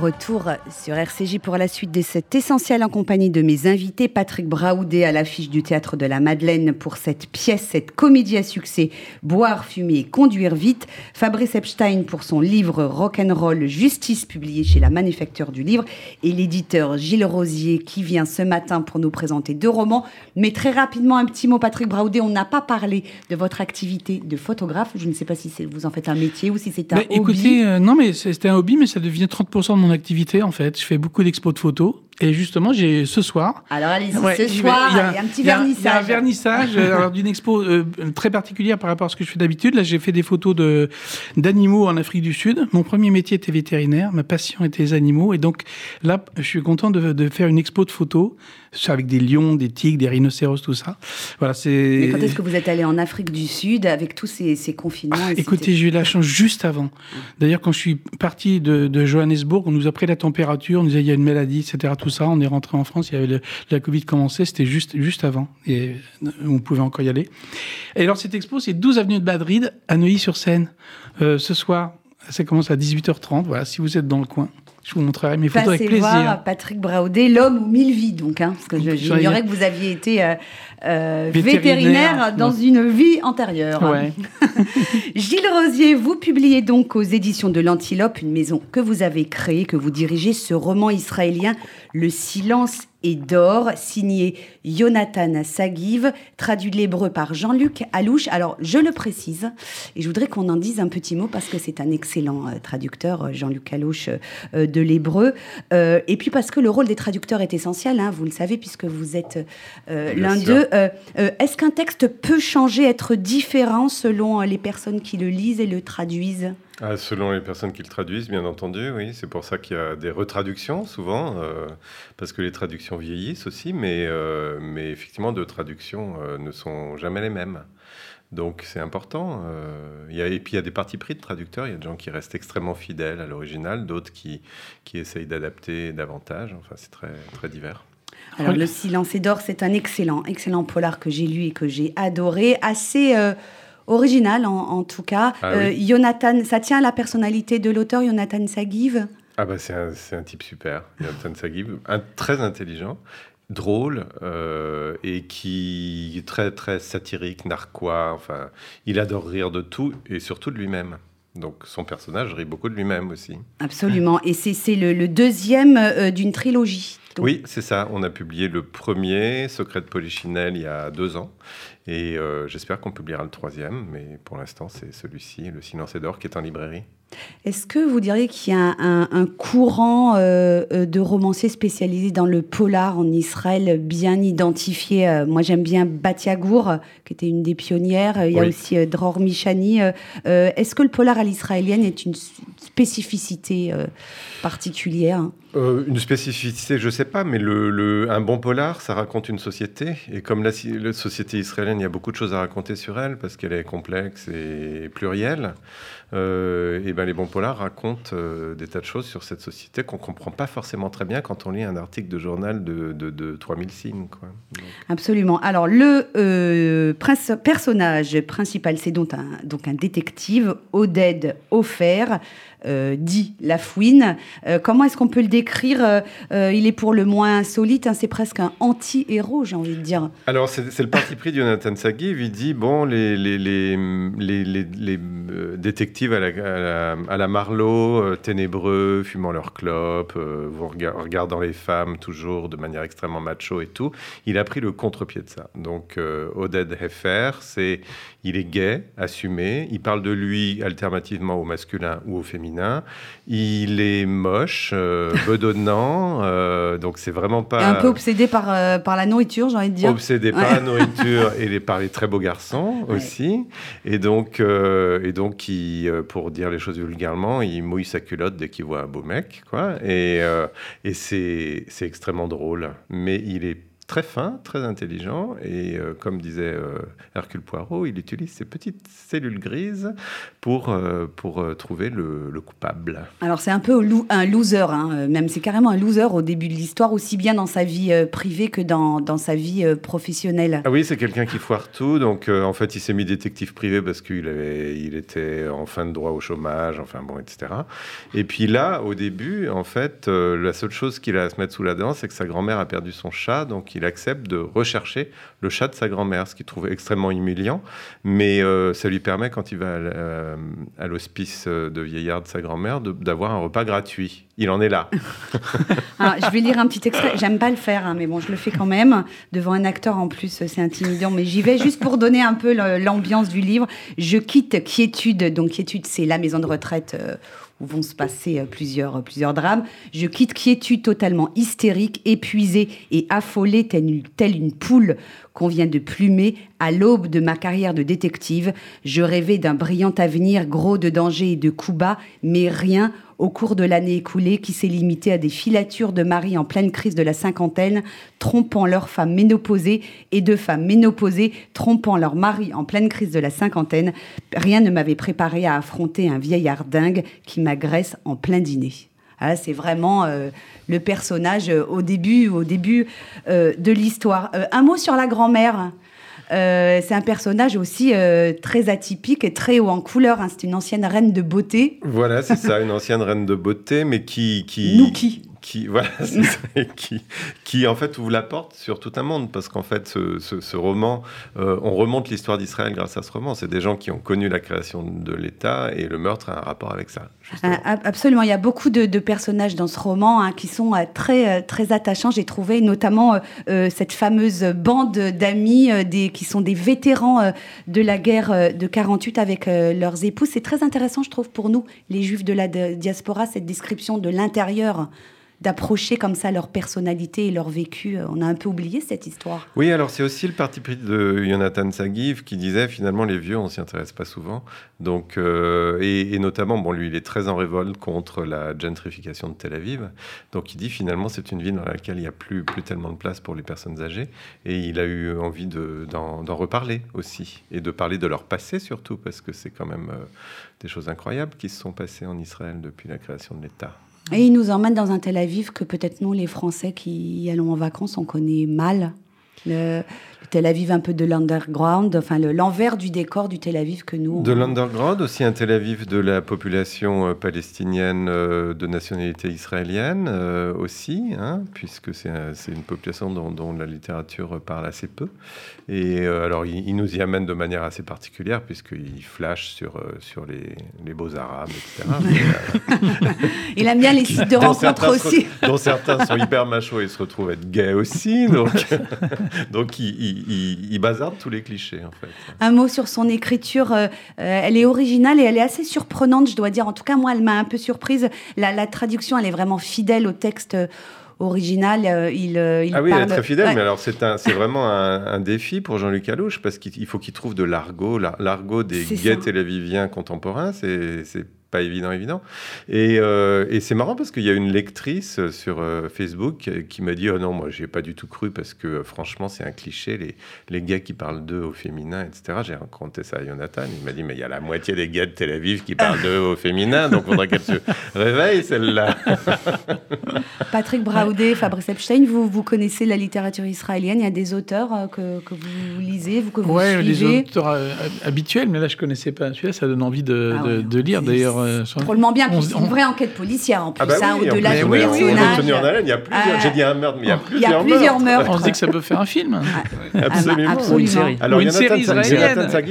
S2: Retour sur RCJ pour la suite de cet essentiel en compagnie de mes invités. Patrick Braoudet à l'affiche du Théâtre de la Madeleine pour cette pièce, cette comédie à succès, Boire, fumer et conduire vite. Fabrice Epstein pour son livre Rock'n'Roll Justice, publié chez la Manufacture du Livre. Et l'éditeur Gilles Rosier qui vient ce matin pour nous présenter deux romans. Mais très rapidement, un petit mot, Patrick Braoudet. On n'a pas parlé de votre activité de photographe. Je ne sais pas si vous en faites un métier ou si c'est un
S3: Mais
S2: hobby.
S3: écoutez, euh, non, mais c'était un hobby, mais ça devient 30% de mon activité en fait. Je fais beaucoup d'expos de photos. Et justement, j'ai ce soir.
S2: Alors allez-y,
S3: Ouais,
S2: ce soir,
S3: Il y a-
S2: un petit
S3: a Il y a un
S2: vernissage.
S3: vernissage euh, d'une expo euh, très particulière par rapport à ce que je fais d'habitude. Là, j'ai fait des photos de d'animaux en Afrique du Sud. Mon premier métier était vétérinaire, ma passion était les animaux. Et donc là, je suis content de, de faire une expo de photos avec des lions, des tigres, des rhinocéros, tout ça. Voilà, c'est.
S2: Mais quand est-ce que vous êtes allé en Afrique du Sud avec tous ces, ces confinements
S3: Ah, Écoutez, j'ai eu la chance juste avant. D'ailleurs, quand je suis parti de, de Johannesburg, on nous a pris la température, on nous a dit il y a une maladie, etc. Tout On est rentré en France, il y avait la Covid commençait, c'était juste, juste avant. Et euh, on pouvait encore y aller. Et alors, cette expo, c'est 12 avenue de Madrid, à Neuilly-sur-Seine. Euh, ce soir, ça commence à 18h30. Voilà, si vous êtes dans le coin, je vous montrerai mes photos
S2: Passez
S3: avec plaisir.
S2: voir Patrick Braaudet, l'homme aux mille vies, donc, hein, parce que j'ignorais que vous aviez été euh, euh,
S3: Vétérinaire.
S2: vétérinaire dans une vie antérieure.
S3: Ouais. [LAUGHS]
S2: Gilles Rosier, vous publiez donc aux éditions de l'Antilope, une maison que vous avez créée, que vous dirigez, ce roman israélien, Le silence et d'or, signé Jonathan Sagiv, traduit de l'hébreu par Jean-Luc Alouche. Alors, je le précise, et je voudrais qu'on en dise un petit mot parce que c'est un excellent euh, traducteur, euh, Jean-Luc Alouche, euh, de l'hébreu. Euh, et puis parce que le rôle des traducteurs est essentiel, hein, vous le savez, puisque vous êtes l'un d'eux. Est-ce qu'un texte peut changer, être différent selon les personnes qui le lisent et le traduisent?
S9: Ah, selon les personnes qui le traduisent, bien entendu, oui. C'est pour ça qu'il y a des retraductions souvent, euh, parce que les traductions vieillissent aussi, mais, euh, effectivement, deux traductions euh, ne sont jamais les mêmes. Donc c'est important. et puis il y a des partis pris de traducteurs. Il y a des gens qui restent extrêmement fidèles à l'original, d'autres qui, qui essayent d'adapter davantage. Enfin, c'est très, très divers.
S2: Alors, Le silence et d'or, c'est un excellent, excellent polar que j'ai lu et que j'ai adoré, assez original en, en tout cas.
S9: Ah
S2: Euh,
S9: oui.
S2: Jonathan, ça tient à la personnalité de l'auteur, Jonathan Sagiv?
S9: Ah bah c'est un, c'est un type super, Jonathan Sagib, un, très intelligent, drôle euh, et qui est très très satirique, narquois. Enfin, il adore rire de tout et surtout de lui-même. Donc son personnage rit beaucoup de lui-même aussi.
S2: Absolument. Et c'est c'est le, le deuxième euh, d'une trilogie. Donc,
S9: Oui, c'est ça. On a publié le premier, Secret de Polichinelle, il y a deux ans. Et euh, j'espère qu'on publiera le troisième. Mais pour l'instant, c'est celui-ci, Le Silence et d'Or, qui est en librairie.
S2: Est-ce que vous diriez qu'il y a un, courant euh, euh, de romanciers spécialisés dans le polar en Israël bien identifié? Euh, Moi, j'aime bien Batia Gour, qui était une des pionnières. Il y a aussi euh, Dror Michani. Euh, Est-ce que le polar à l'israélienne est une spécificité particulière?
S9: Euh, une spécificité, je sais pas, mais un bon polar, ça raconte une société. Et comme la, société israélienne, il y a beaucoup de choses à raconter sur elle parce qu'elle est complexe et plurielle. euh, et ben les bons polars racontent euh, des tas de choses sur cette société qu'on comprend pas forcément très bien quand on lit un article de journal de, de, de 3000 signes. Quoi.
S2: Absolument. Alors, le personnage principal, c'est donc un, donc un détective, Oded Ofer, dit Lafouine. Euh, comment est-ce qu'on peut le décrire Euh, euh, Il est pour le moins insolite, hein, c'est presque un anti-héros, j'ai envie de dire.
S9: Alors, c'est le parti pris de Jonathan Sagiv. Il dit bon, les, euh, détectives à la, Marlowe, euh, ténébreux, fumant leur clope, euh, regardant les femmes toujours de manière extrêmement macho et tout. Il a pris le contre-pied de ça. Donc, euh, Oded Heffer, c'est il est gay, assumé. Il parle de lui alternativement au masculin ou au féminin. Il est moche, euh, [LAUGHS] bedonnant. euh, donc c'est vraiment
S2: Et
S9: pas
S2: un peu obsédé par, euh, par la nourriture, j'ai envie de dire.
S9: obsédé par la nourriture [LAUGHS] et les, par les très beaux garçons aussi. Et donc, et donc il, pour dire les choses vulgairement, il mouille sa culotte dès qu'il voit un beau mec. Quoi. Et, et c'est c'est extrêmement drôle. Mais il est très fin, très intelligent. Et euh, comme disait euh, Hercule Poirot, il utilise ses petites cellules grises pour, euh, pour trouver le, le coupable.
S2: Alors c'est un peu un loser, hein, même c'est carrément un loser au début de l'histoire, aussi bien dans sa vie privée que dans, dans sa vie professionnelle.
S9: Ah oui, c'est quelqu'un qui foire tout. Donc, en fait, il s'est mis détective privé parce qu'il avait, il était en fin de droit au chômage, enfin bon, etc. Et puis là, au début, en fait, la seule chose qu'il a à se mettre sous la dent, c'est que sa grand-mère a perdu son chat, donc il accepte de rechercher le chat de sa grand-mère, ce qu'il trouve extrêmement humiliant. Mais euh, ça lui permet, quand il va euh, à l'hospice euh, de vieillard de sa grand-mère, d'avoir un repas gratuit. Il en est là. [LAUGHS]
S2: Je vais lire un petit extrait. J'aime pas le faire, hein, mais bon, je le fais quand même. Devant un acteur, en plus, c'est intimidant, mais j'y vais juste pour donner un peu l'ambiance du livre. Je quitte Quiétude. Donc, Quiétude, c'est la maison de retraite où vont se passer euh, plusieurs, plusieurs drames. Je quitte Quiétude totalement hystérique, épuisée et affolée, telle une, telle une poule qu'on vient de plumer à l'aube de ma carrière de détective. Je rêvais d'un brillant avenir gros de dangers et de coups bas, mais rien au cours de l'année écoulée qui s'est limité à des filatures de maris en pleine crise de la cinquantaine, trompant leurs femmes ménopausées et de femmes ménopausées trompant leurs maris en pleine crise de la cinquantaine. Rien ne m'avait préparé à affronter un vieillard dingue qui m'agresse en plein dîner. Ah, c'est vraiment euh, le personnage euh, au début, au début euh, de l'histoire. Un mot sur la grand-mère. Euh, c'est un personnage aussi euh, très atypique et très haut en couleur. hein. C'est une ancienne reine de beauté.
S9: Voilà, c'est ça, une ancienne reine de beauté, mais qui... qui. Qui, [LAUGHS] voilà, qui, qui, en fait, ouvre la porte sur tout un monde, parce qu'en fait, ce, ce- roman, euh, on remonte l'histoire d'Israël grâce à ce roman. C'est des gens qui ont connu la création de l'État, et le meurtre a un rapport avec ça.
S2: Ah, ab- Absolument, il y a beaucoup de, personnages dans ce roman hein, qui sont euh, très, euh, très attachants. J'ai trouvé notamment cette fameuse bande d'amis des, qui sont des vétérans de la guerre de 48 avec leurs épouses. C'est très intéressant, je trouve, pour nous, les juifs de la diaspora, cette description de l'intérieur, d'approcher comme ça leur personnalité et leur vécu. Euh, On a un peu oublié cette histoire.
S9: Oui, alors c'est aussi le parti pris de Jonathan Sagiv qui disait finalement les vieux, on s'y intéresse pas souvent. Donc, euh, et, notamment, bon, lui, il est très en révolte contre la gentrification de Tel Aviv. Donc, il dit finalement c'est une ville dans laquelle il n'y a plus, plus tellement de place pour les personnes âgées. Et il a eu envie de- d'en d'en reparler aussi et de parler de leur passé surtout parce que c'est quand même euh, des choses incroyables qui se sont passées en Israël depuis la création de l'État.
S2: Et il nous emmène dans un Tel Aviv que peut-être nous, les Français qui y allons en vacances, on connaît mal. Le, Tel Aviv un peu de l'underground, enfin le- l'envers du décor du Tel Aviv que nous...
S9: De l'underground, aussi un Tel Aviv de la population euh, palestinienne euh, de nationalité israélienne euh, aussi, hein, puisque c'est un- c'est une population dont, dont la littérature parle assez peu. Et euh, alors, il, il nous y amène de manière assez particulière, puisqu'il flash sur, sur les, les beaux arabes, etc. [LAUGHS]
S2: Il aime bien les sites de rencontres
S9: se
S2: aussi.
S9: dont certains sont hyper machos et se retrouvent être gays aussi. Donc, [LAUGHS] donc il, il, il- il bazarde tous les clichés, en fait.
S2: Un mot sur son écriture. euh, euh, elle est originale et elle est assez surprenante, je dois dire. En tout cas, moi, elle m'a un peu surprise. La, la traduction, elle est vraiment fidèle au texte euh, original. Euh, il, euh, il
S9: ah oui, elle est très fidèle,
S2: Ouais.
S9: mais alors c'est un- c'est vraiment un, un défi pour Jean-Luc Alouche parce qu'il il faut qu'il trouve de l'argot, l'ar- l'argot des gays téléviviens contemporains, c'est c'est pas évident, évident. Et, euh, et c'est marrant parce qu'il y a une lectrice euh, sur euh, Facebook qui m'a dit oh non, moi j'y ai pas du tout cru parce que euh, franchement c'est un cliché, les, les gays qui parlent d'eux au féminin, etc. J'ai raconté ça à Jonathan, il m'a dit mais il y a la moitié des gays de Tel Aviv qui parlent d'eux au féminin, donc faudrait qu'elle se réveille celle-là. [LAUGHS]
S2: Patrick Braudé, Fabrice Epstein, vous, vous connaissez la littérature israélienne. Il y a des auteurs euh, que, que vous lisez, vous que vous
S3: Ouais,
S2: suivez.
S3: auteurs euh, habituels, mais là je connaissais pas celui-là, ça donne envie de,
S2: Ah
S3: de-
S2: ouais.
S3: de lire d'ailleurs. Euh, sur-
S2: bien,
S3: on-
S2: c'est une vraie enquête policière en plus,
S9: Ah bah oui,
S2: au-delà
S9: plus,
S2: du personnage.
S9: tenu en haleine, il y a plusieurs,
S2: Euh,
S9: j'ai dit un meurtre, mais il y a
S2: y a
S9: plusieurs,
S2: meurtres.
S3: On se dit que ça peut faire un film.
S9: Absolument.
S2: absolument. Ou une série.
S9: Alors,
S3: une
S9: Jonathan
S3: série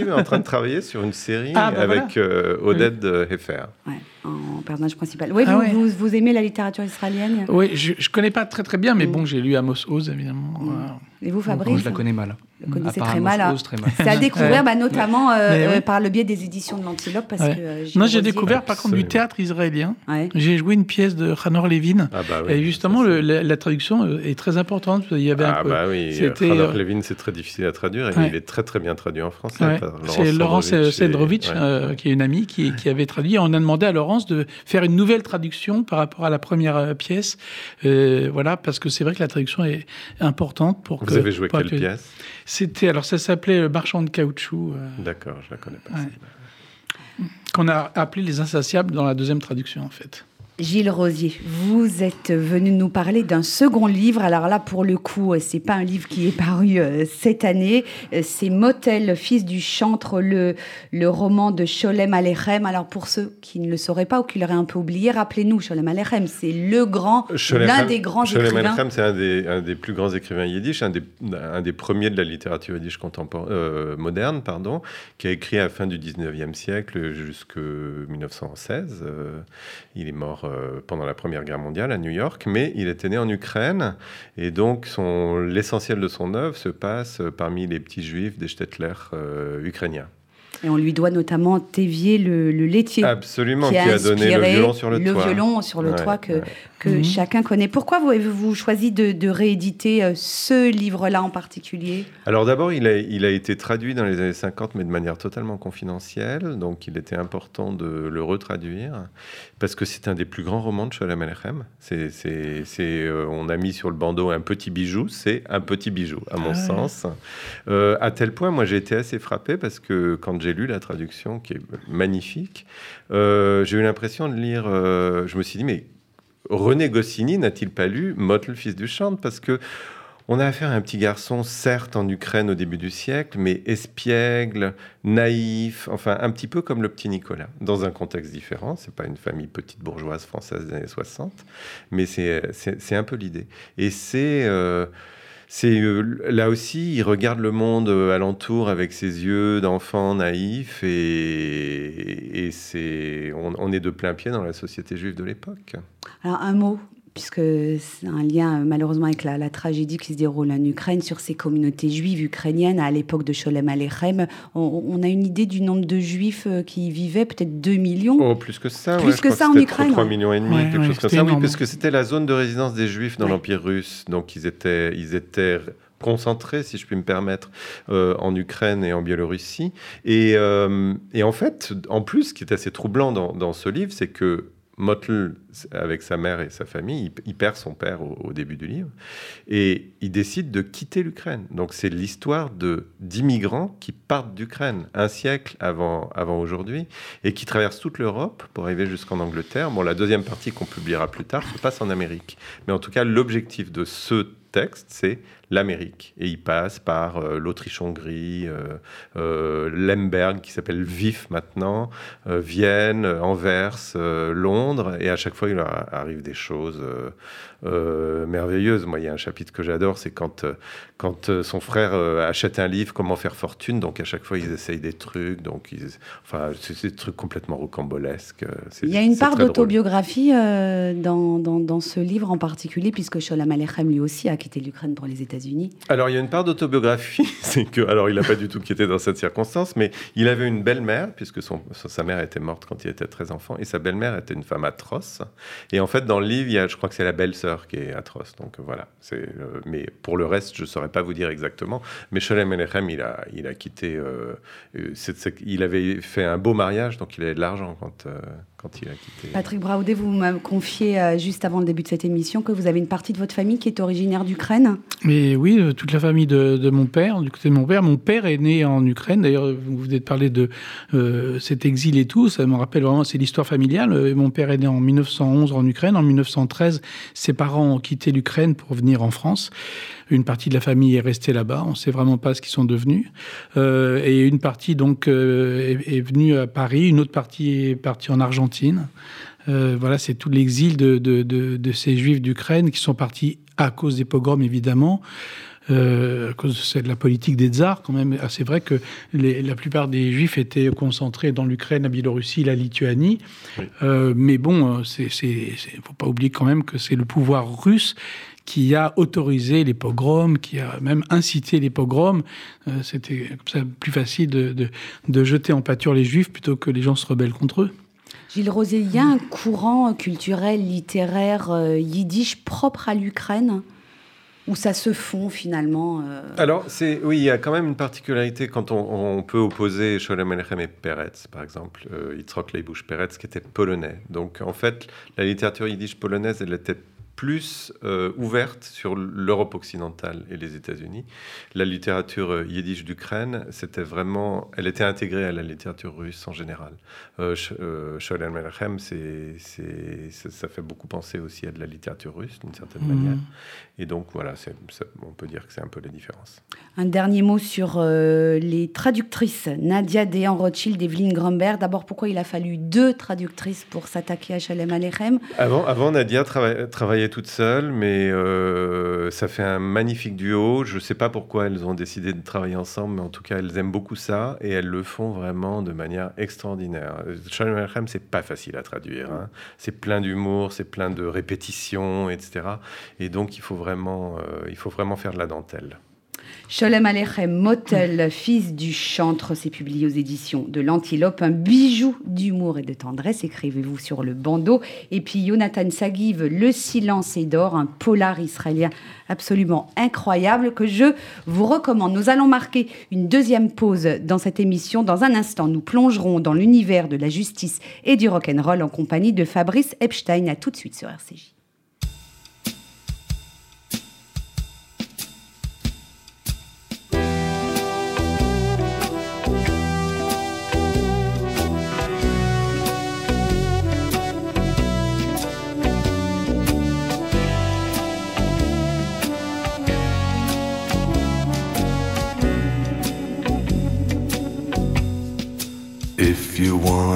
S9: est en train de travailler sur une série
S3: Ah, bah
S9: avec euh, Oded Heffer.
S2: Ouais. En personnage principal. Oui,
S3: Ah
S2: vous,
S3: ouais.
S2: vous, vous aimez la littérature israélienne
S3: Oui, je, je connais pas très très bien, mais
S2: Mm.
S3: bon, j'ai lu Amos Oz évidemment. Voilà.
S2: Et vous,
S4: Moi,
S2: Fabrice
S4: je la connais mal.
S2: Vous connaissez très mal. hein.
S4: Oz, très mal.
S2: C'est à [LAUGHS] découvrir, bah, notamment euh, euh,
S3: oui.
S2: par le biais des éditions de l'Antilope, parce
S3: Ouais.
S2: que euh,
S3: Moi, j'ai découvert par contre du théâtre israélien.
S2: Ouais.
S3: J'ai joué une pièce de Hanor Levin.
S9: Ah bah oui,
S3: et justement, le- la, la traduction euh, est très importante. Il y avait un
S9: Ah
S3: peu-
S9: bah oui, Hanor
S3: euh,
S9: Levin, c'est très difficile à traduire et
S3: Ouais.
S9: il est très très bien traduit en français.
S3: C'est Laurence Sedrovitch, euh, qui est une amie, qui, qui avait traduit. On a demandé à Laurence de faire une nouvelle traduction par rapport à la première euh, pièce. Euh, voilà, parce que c'est vrai que la traduction est importante pour que.
S9: Vous avez joué quelle
S3: que-
S9: pièce?
S3: C'était alors ça s'appelait Le Marchand de caoutchouc, euh,
S9: D'accord, je la connais pas.
S3: Ouais. qu'on a appelé Les Insatiables dans la deuxième traduction en fait.
S2: Gilles Rosier, vous êtes venu nous parler d'un second livre. Alors là, pour le coup, euh, c'est pas un livre qui est paru euh, cette année. Euh, C'est Motel, fils du chantre, le, le roman de Sholem Aleichem. Alors pour ceux qui ne le sauraient pas ou qui l'auraient un peu oublié, rappelez-nous, Sholem Aleichem, c'est le grand, l'un des grands
S9: Sholem
S2: écrivains.
S9: Aleichem, c'est un des, un des plus grands écrivains yiddish, un des, un des premiers de la littérature yiddish contemporaine, euh, moderne, pardon, qui a écrit à la fin du 19e siècle jusqu'en 1916. Euh, il est mort euh, pendant la Première Guerre mondiale à New York, mais il était né en Ukraine, et donc l'essentiel de son œuvre se passe parmi les petits juifs des Stetler euh, ukrainiens.
S2: Et on lui doit notamment Tévier, le, le laitier.
S9: Absolument,
S2: qui a,
S9: donné le violon sur le, toit.
S2: violon sur le
S9: Ouais,
S2: toit que,
S9: ouais.
S2: que
S3: Mhm.
S2: chacun connaît. Pourquoi vous avez-vous choisi de, de rééditer euh, ce livre-là en particulier?
S9: Alors d'abord, il a, il a été traduit dans les années 50, mais de manière totalement confidentielle. Donc il était important de le retraduire, parce que c'est un des plus grands romans de Sholem Aleichem. C'est, c'est, c'est, euh, on a mis sur le bandeau un petit bijou, c'est un petit bijou, à mon
S3: Ah
S9: sens. Euh, à tel point, moi j'ai été assez frappé, parce que quand j'ai lu la traduction, qui est magnifique, euh, j'ai eu l'impression de lire... je me suis dit, mais René Goscinny n'a-t-il pas lu Motte, le fils du chantre? Parce que on a affaire à un petit garçon, certes en Ukraine au début du siècle, mais espiègle, naïf, enfin un petit peu comme le petit Nicolas, dans un contexte différent. C'est pas une famille petite bourgeoise française des années 60, mais c'est un peu l'idée. Et c'est euh, c'est euh, là aussi, il regarde le monde alentour avec ses yeux d'enfant naïf et, et c'est on, on est de plein pied dans la société juive de l'époque.
S2: Alors un mot, puisque c'est un lien euh, malheureusement avec la, la tragédie qui se déroule en Ukraine sur ces communautés juives ukrainiennes à l'époque de Sholem Aleichem. On, on a une idée du nombre de juifs euh, qui y vivaient, peut-être 2 millions.
S9: Oh, plus que ça,
S2: Plus
S9: ouais,
S2: que
S9: crois
S2: ça en Ukraine,
S9: 3
S2: ouais.
S9: millions et demi,
S3: Ouais,
S9: quelque
S3: ouais,
S9: chose comme ça. Oui, parce que c'était la zone de résidence des Juifs dans
S2: Ouais.
S9: l'Empire russe. Donc ils étaient, ils étaient concentrés, si je puis me permettre, euh, en Ukraine et en Biélorussie. Et, euh, et en fait, en plus, ce qui est assez troublant dans, dans ce livre, c'est que Mottl, avec sa mère et sa famille, il, perd son père au, début du livre et il décide de quitter l'Ukraine. Donc c'est l'histoire d'immigrants qui partent d'Ukraine un siècle avant, avant aujourd'hui et qui traversent toute l'Europe pour arriver jusqu'en Angleterre. Bon, la deuxième partie qu'on publiera plus tard se passe en Amérique. Mais en tout cas, l'objectif de ce texte, c'est l'Amérique. Et il passe par euh, l'Autriche-Hongrie, euh, euh, Lemberg, qui s'appelle Vif maintenant, euh, Vienne, Anvers, Londres. Et à chaque fois, il leur arrive des choses euh, euh, merveilleuses. Moi, il y a un chapitre que j'adore, c'est quand, euh, quand son frère achète un livre, Comment faire fortune. Donc, à chaque fois, ils essayent des trucs. Donc, ils, enfin, c'est des trucs complètement rocambolesques.
S2: Il y a une part d'autobiographie euh, dans, dans, dans ce livre en particulier, puisque Sholem Aleichem lui aussi a quitté l'Ukraine pour les États-Unis.
S9: Alors, il y a une part d'autobiographie, [LAUGHS] c'est que, alors, il n'a pas du tout quitté dans cette circonstance, mais il avait une belle-mère, puisque son- sa mère était morte quand il était très enfant, et sa belle-mère était une femme atroce. Et en fait, dans le livre, il y a, je crois que c'est la belle-sœur qui est atroce. Donc, voilà. Euh, mais pour le reste, je ne saurais pas vous dire exactement. Mais Sholem Aleichem, il a, il a quitté. euh, euh, il avait fait un beau mariage, donc il avait de l'argent quand, quand il a quitté.
S2: Patrick Braoudet, vous m'avez confié euh, juste avant le début de cette émission que vous avez une partie de votre famille qui est originaire d'Ukraine.
S3: Mais oui, euh, toute la famille de, de mon père, du côté de mon père. Mon père est né en Ukraine. D'ailleurs, vous venez de parler de euh, cet exil et tout. Ça me rappelle vraiment, c'est l'histoire familiale. Euh, Mon père est né en 1911 en Ukraine. En 1913, ses parents ont quitté l'Ukraine pour venir en France. Une partie de la famille est restée là-bas. On ne sait vraiment pas ce qu'ils sont devenus. Euh, et une partie donc euh, est, est venue à Paris. Une autre partie est partie en Argentine. Euh, voilà, c'est tout l'exil de, de, de, de ces juifs d'Ukraine qui sont partis à cause des pogroms, évidemment. euh, à cause de la politique des tsars, quand même. Ah, C'est vrai que les- la plupart des juifs étaient concentrés dans l'Ukraine, la Biélorussie, la Lituanie. Euh, mais bon, il ne faut pas oublier quand même que c'est le pouvoir russe qui a autorisé les pogroms, qui a même incité les pogroms. Euh, C'était comme ça plus facile de, de- de jeter en pâture les juifs plutôt que les gens se rebellent contre eux.
S2: Gilles Rosé, il y a un courant culturel, littéraire, euh, yiddish propre à l'Ukraine où ça se fond finalement euh,
S9: Alors, c'est, oui, il y a quand même une particularité quand on, on peut opposer Sholem Alechem et Peretz, par exemple, euh, Yitzhak Leibush Peretz, qui était polonais. Donc, en fait, la littérature yiddish polonaise, elle était plus euh, ouverte sur l'Europe occidentale et les États-Unis. La littérature euh, yiddish d'Ukraine, c'était vraiment, elle était intégrée à la littérature russe en général. Euh, euh, Sholem Alechem, c'est, ça, fait beaucoup penser aussi à de la littérature russe d'une certaine
S2: Mhm.
S9: manière. Et donc voilà, ça- on peut dire que c'est un peu la différence.
S2: Un dernier mot sur euh, les traductrices, Nadia Dehan Rothschild, Evelyne Grumberg. D'abord, pourquoi il a fallu deux traductrices pour s'attaquer à Shalem Alechem
S9: Avant, avant Nadia trava- travaillait toute seule, mais euh, ça fait un magnifique duo. Je ne sais pas pourquoi elles ont décidé de travailler ensemble, mais en tout cas, elles aiment beaucoup ça et elles le font vraiment de manière extraordinaire. Shalom Aleichem, c'est pas facile à traduire. hein. C'est plein d'humour, c'est plein de répétitions, etc. Et donc, il faut vraiment, euh, il faut vraiment faire de la dentelle.
S2: Sholem Alechem, Motel, fils du chantre, c'est publié aux éditions de l'Antilope, un bijou d'humour et de tendresse, écrivez-vous sur le bandeau. Et puis Jonathan Sagiv, Le silence est d'or, un polar israélien absolument incroyable que je vous recommande. Nous allons marquer une deuxième pause dans cette émission. Dans un instant, nous plongerons dans l'univers de la justice et du rock'n'roll en compagnie de Fabrice Epstein. À tout de suite sur RCJ.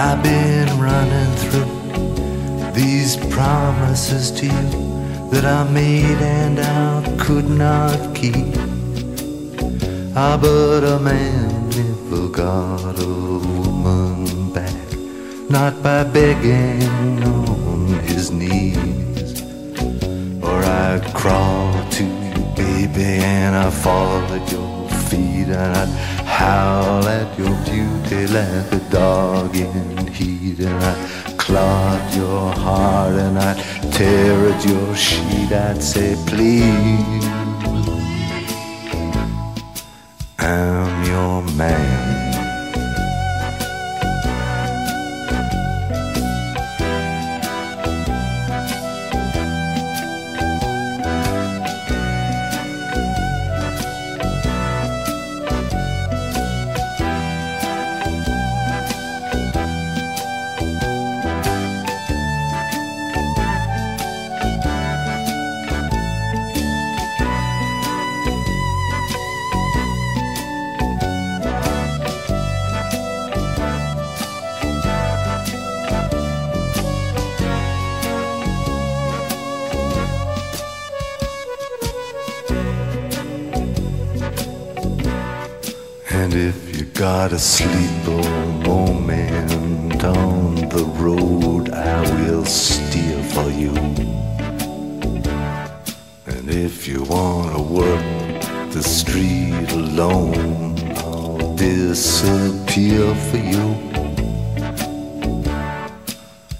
S11: I've been running through these promises to you that I made and I could not keep. Ah, but a man never got a woman back, not by begging on his knees. Or I'd crawl to you, baby, and I'd fall at your feet, and I'd howl at your beauty like a dog in heat, and I'd claw your heart, and I'd tear at your sheet. I'd say, please, I'm your man. And if you gotta sleep a moment on the road, I will steer for you. And if you wanna work the street alone, I'll disappear for you.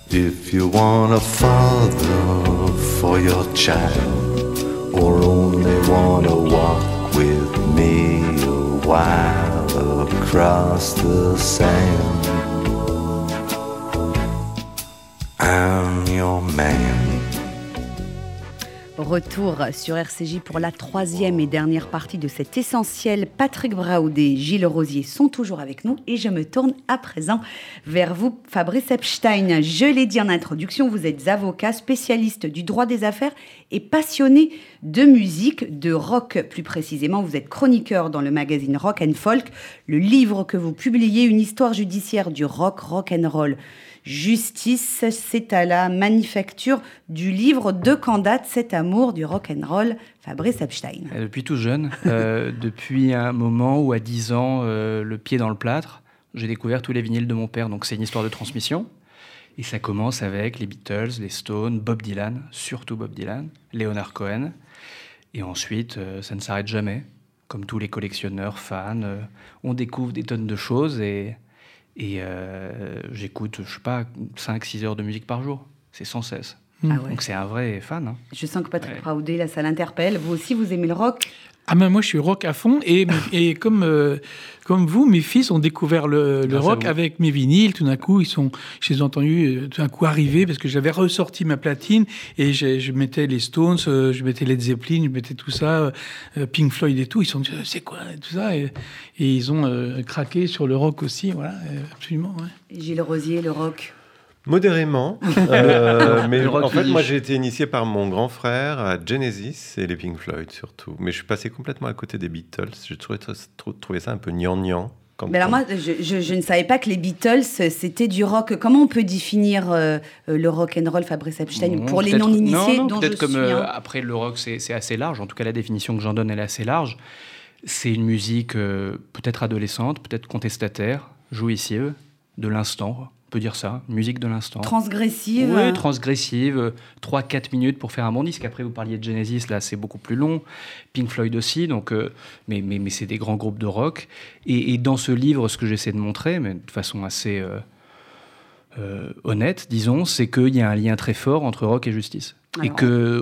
S11: If you want a father for your child, or only wanna walk with me a while across the sand, I'm your man.
S2: Retour sur RCJ pour la troisième et dernière partie de cet essentiel. Patrick Braoudet, Gilles Rosier sont toujours avec nous et je me tourne à présent vers vous, Fabrice Epstein. Je l'ai dit en introduction, vous êtes avocat, spécialiste du droit des affaires et passionné de musique, de rock plus précisément. Vous êtes chroniqueur dans le magazine Rock and Folk. Le livre que vous publiez, Une histoire judiciaire du rock, rock and roll. Justice, c'est à la manufacture du livre De quand date cet amour du rock and roll, Fabrice Epstein.
S4: Euh, Depuis tout jeune, euh, [LAUGHS] depuis un moment où à 10 ans, euh, le pied dans le plâtre, j'ai découvert tous les vinyles de mon père. Donc c'est une histoire de transmission. Et ça commence avec les Beatles, les Stones, Bob Dylan, surtout Bob Dylan, Leonard Cohen. Et ensuite, ça ne s'arrête jamais. Comme tous les collectionneurs, fans, on découvre des tonnes de choses et, et euh, j'écoute, je sais pas, 5-6 heures de musique par jour. C'est sans cesse.
S2: Ah ouais.
S4: Donc c'est un vrai fan. hein.
S2: Je sens que Patrick Braoudet, là, ça l'interpelle. Vous aussi, vous aimez le rock?
S3: Ah ben moi je suis rock à fond et, et comme, euh, comme vous, mes fils ont découvert le, le rock avec mes vinyles. Tout d'un coup, ils sont, je les ai entendus euh, tout d'un coup arriver parce que j'avais ressorti ma platine et je, je mettais les Stones, euh, je mettais Led Zeppelin, je mettais tout ça, Pink Floyd et tout. Ils sont dit c'est quoi et tout ça et, et ils ont euh, craqué sur le rock aussi, voilà, absolument. ouais.
S2: Gilles Rosier, le rock.
S9: Modérément. [LAUGHS] Euh, mais en fait, moi, j'ai été initié par mon grand frère à Genesis et les Pink Floyd surtout. Mais je suis passé complètement à côté des Beatles. J'ai trouvé, trou- trouvé ça un peu gnangnan. quand
S2: Mais alors
S9: on-
S2: moi, je, je- je ne savais pas que les Beatles, c'était du rock. Comment on peut définir euh, euh, le rock and roll, Fabrice Epstein, pour les non-initiés
S4: non, non,
S2: dont je
S4: peut-être comme
S2: suis
S4: euh,
S2: un
S4: après le rock, c'est c'est assez large. En tout cas, la définition que j'en donne, elle est assez large. C'est une musique euh, peut-être adolescente, peut-être contestataire, jouissive, de l'instant. On peut dire ça, musique de l'instant.
S2: transgressive.
S4: Oui, transgressive, 3-4 minutes pour faire un bon disque. Après, vous parliez de Genesis, là, c'est beaucoup plus long. Pink Floyd aussi, donc, euh, mais, mais, mais c'est des grands groupes de rock. Et, et dans ce livre, ce que j'essaie de montrer, mais de façon assez euh, euh, honnête, disons, c'est qu'il y a un lien très fort entre rock et justice. et
S2: Alors-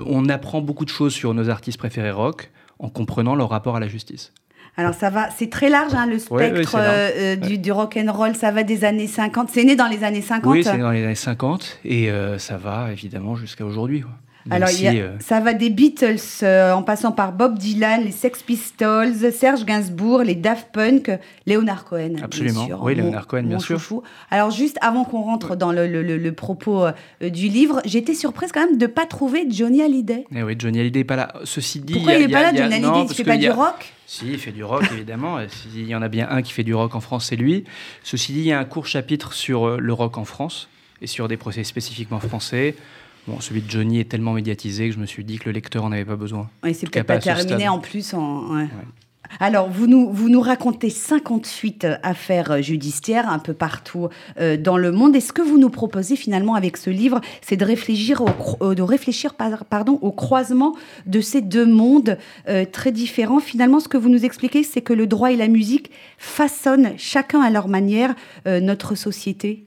S4: qu'on apprend beaucoup de choses sur nos artistes préférés rock en comprenant leur rapport à la justice.
S2: Alors ça va, c'est très large hein, le
S4: Ouais, ouais,
S2: spectre
S4: large.
S2: euh, euh, du, du rock and roll. Ça va des années 50. C'est né dans les années 50.
S4: Oui, c'est dans les années 50 et euh, ça va évidemment jusqu'à aujourd'hui. Même
S2: Alors, a-
S4: si, euh,
S2: ça va des Beatles euh, en passant par Bob Dylan, les Sex Pistols, Serge Gainsbourg, les Daft Punk, Leonard Cohen. bien
S4: Absolument.
S2: sûr,
S4: Oui,
S2: mon-
S4: Leonard Cohen, bien
S2: mon
S4: sûr.
S2: chouchou. Alors, juste avant qu'on rentre dans le, le- le- le propos euh, du livre, j'étais surprise quand même de ne pas trouver Johnny Hallyday.
S4: Eh oui, Johnny Hallyday n'est pas là. Ceci dit,
S2: Pourquoi
S4: a-
S2: il n'est
S4: a-
S2: pas là,
S4: a-
S2: Johnny Hallyday? Il
S4: parce
S2: fait pas du
S4: a-
S2: rock?
S4: Si, il fait du rock, [LAUGHS] évidemment. Et S'il y en a bien un qui fait du rock en France, c'est lui. Ceci dit, il y a un court chapitre sur euh, le rock en France et sur des procès spécifiquement français. Bon, celui de Johnny est tellement médiatisé que je me suis dit que le lecteur en avait pas besoin.
S2: Oui, c'est peut-être pas terminé en plus. En, ouais. Alors, vous nous, vous nous racontez 58 affaires judiciaires un peu partout euh, dans le monde. Et ce que vous nous proposez finalement avec ce livre, c'est de réfléchir, au, euh, de réfléchir par- pardon, au croisement de ces deux mondes euh, très différents. Finalement, ce que vous nous expliquez, c'est que le droit et la musique façonnent chacun à leur manière euh, notre société.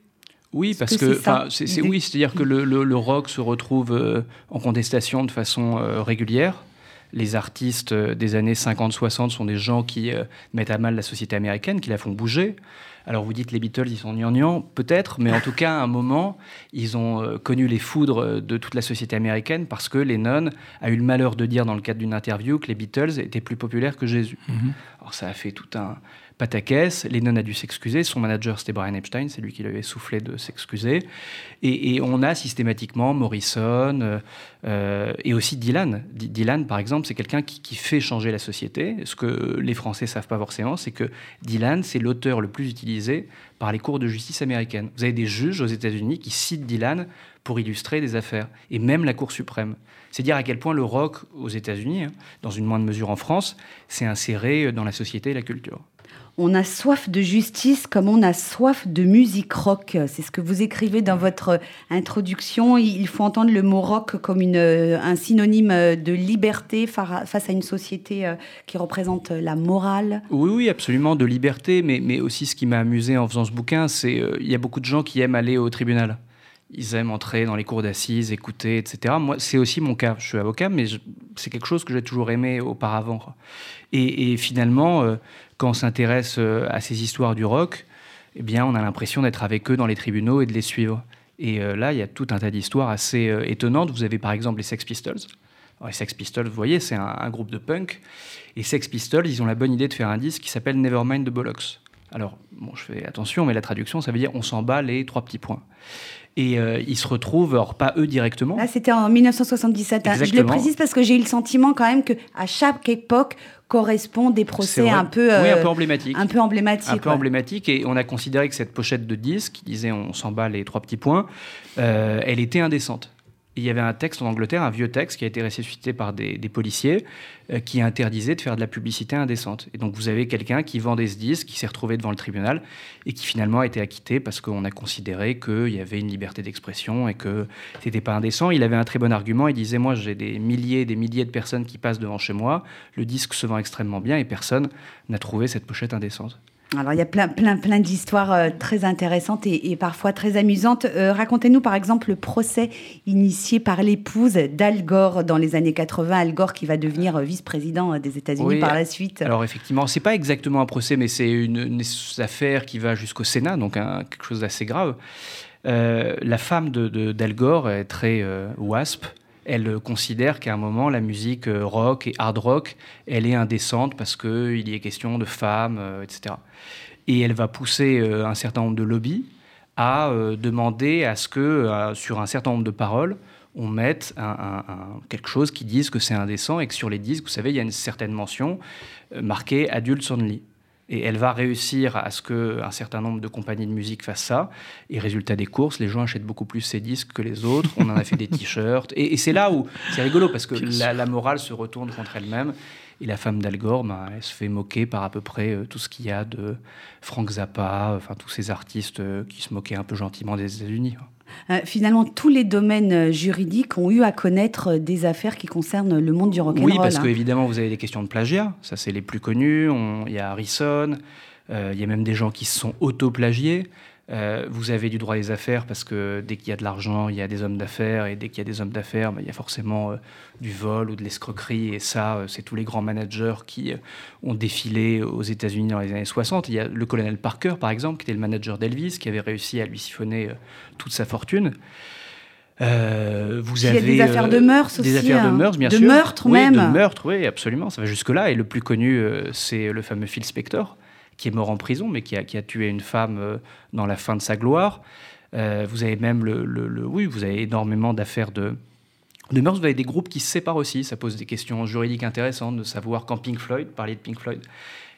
S4: Oui, parce
S2: que
S4: que,
S2: c'est
S4: oui, c'est-à-dire que le, le- le rock se retrouve en contestation de façon régulière. Les artistes euh, des années 50-60 sont des gens qui euh, mettent à mal la société américaine, qui la font bouger. Alors vous dites les Beatles, ils sont gnangnans, peut-être, mais en tout cas, à un moment, ils ont euh, connu les foudres de toute la société américaine parce que Lennon a eu le malheur de dire dans le cadre d'une interview que les Beatles étaient plus populaires que Jésus. Alors ça a fait tout un pataquès. Lennon a dû s'excuser. Son manager, c'était Brian Epstein. C'est lui qui lui avait soufflé de s'excuser. Et, on a systématiquement Morrison euh, euh, et aussi Dylan. Dylan, par exemple, c'est quelqu'un qui, qui fait changer la société. Ce que les Français savent pas forcément, c'est que Dylan, c'est l'auteur le plus utilisé par les cours de justice américaines. Vous avez des juges aux États-Unis qui citent Dylan pour illustrer des affaires, et même la Cour suprême. C'est dire à quel point le rock aux États-Unis, hein, dans une moindre mesure en France, s'est inséré dans la société et la culture.
S2: On a soif de justice comme on a soif de musique rock. C'est ce que vous écrivez dans votre introduction. Il faut entendre le mot rock comme euh, un synonyme de liberté fa- face à une société euh, qui représente la morale.
S4: Oui, oui, absolument, de liberté, mais, mais aussi ce qui m'a amusé en faisant ce bouquin, c'est euh, il y a beaucoup de gens qui aiment aller au tribunal. Ils aiment entrer dans les cours d'assises, écouter, etc. Moi, c'est aussi mon cas. Je suis avocat, mais c'est quelque chose que j'ai toujours aimé auparavant. Et, finalement, euh, quand on s'intéresse euh, à ces histoires du rock, eh bien, on a l'impression d'être avec eux dans les tribunaux et de les suivre. Et euh, là, il y a tout un tas d'histoires assez étonnantes. Vous avez par exemple les Sex Pistols. Les Sex Pistols, vous voyez, c'est un, groupe de punk. Et Sex Pistols, ils ont la bonne idée de faire un disque qui s'appelle Nevermind the Bollocks. Alors, bon, je fais attention, mais la traduction, ça veut dire on s'en bat les trois petits points. Et euh, ils se retrouvent, alors pas eux directement.
S2: Là, c'était en 1977. hein. Je le précise parce que j'ai eu le sentiment quand même que à chaque époque correspond des procès un peu,
S4: Oui, un
S2: euh,
S4: peu emblématiques.
S2: un peu emblématiques.
S4: un peu
S2: ouais.
S4: emblématique et on a considéré que cette pochette de disque qui disait on s'en bat les trois petits points, euh, elle était indécente. Il y avait un texte en Angleterre, un vieux texte qui a été ressuscité par des, policiers euh, qui interdisait de faire de la publicité indécente. Et donc vous avez quelqu'un qui vendait ce disque, qui s'est retrouvé devant le tribunal et qui finalement a été acquitté parce qu'on a considéré qu'il y avait une liberté d'expression et que c'était pas indécent. Il avait un très bon argument. Il disait moi j'ai des milliers des milliers de personnes qui passent devant chez moi, le disque se vend extrêmement bien et personne n'a trouvé cette pochette indécente.
S2: Alors, il y a plein, plein, plein d'histoires euh, très intéressantes et, et parfois très amusantes. Euh, Racontez-nous, par exemple, le procès initié par l'épouse d'Al Gore dans les années 80. Al Gore qui va devenir euh, vice-président des États-Unis
S4: Oui,
S2: par la suite.
S4: Alors effectivement, c'est pas exactement un procès, mais c'est une, une affaire qui va jusqu'au Sénat, donc quelque chose d'assez grave. La femme de, de- d'Al Gore est très wasp. Elle considère qu'à un moment, la musique euh, rock et hard rock, elle est indécente parce qu'il y est question de femmes, euh, etc. Et elle va pousser euh, un certain nombre de lobbies à demander à ce que, sur un certain nombre de paroles, on mette quelque chose qui dise que c'est indécent et que sur les disques, vous savez, il y a une certaine mention marquée Adults Only. Et elle va réussir à ce qu'un certain nombre de compagnies de musique fassent ça. Et résultat des courses, les gens achètent beaucoup plus ces disques que les autres. On en a fait des t-shirts. Et, et c'est là où c'est rigolo parce que la, la morale se retourne contre elle-même. Et la femme d'Al Gore, ben, elle se fait moquer par à peu près euh, tout ce qu'il y a de Frank Zappa, enfin tous ces artistes euh, qui se moquaient un peu gentiment des États-Unis.
S2: Euh, finalement, tous les domaines euh, juridiques ont eu à connaître euh, des affaires qui concernent le monde du rock'n'roll.
S4: Oui, parce
S2: hein.
S4: que évidemment, vous avez des questions de plagiat. Ça, c'est les plus connus. On- Il y a Harrison. euh, il y a même des gens qui se sont auto-plagiés. Euh, vous avez du droit des affaires parce que dès qu'il y a de l'argent, il y a des hommes d'affaires. Et dès qu'il y a des hommes d'affaires, ben, il y a forcément euh, du vol ou de l'escroquerie. Et ça, euh, c'est tous les grands managers qui ont défilé aux États-Unis dans les années 60. Il y a le colonel Parker, par exemple, qui était le manager d'Elvis, qui avait réussi à lui siphonner toute sa fortune. Euh, vous
S2: Il y a
S4: avez
S2: des affaires de mœurs
S4: des
S2: aussi,
S4: affaires de
S2: hein.
S4: mœurs, bien
S2: De
S4: sûr.
S2: meurtre
S4: Oui,
S2: même.
S4: De meurtre, oui, absolument. Ça va jusque-là. Et le plus connu, euh, c'est le fameux Phil Spector, qui est mort en prison, mais qui a, qui a tué une femme euh, dans la fin de sa gloire. Euh, vous avez même le, le- oui, vous avez énormément d'affaires de de mœurs. Vous avez des groupes qui se séparent aussi. Ça pose des questions juridiques intéressantes de savoir quand Pink Floyd, parler de Pink Floyd,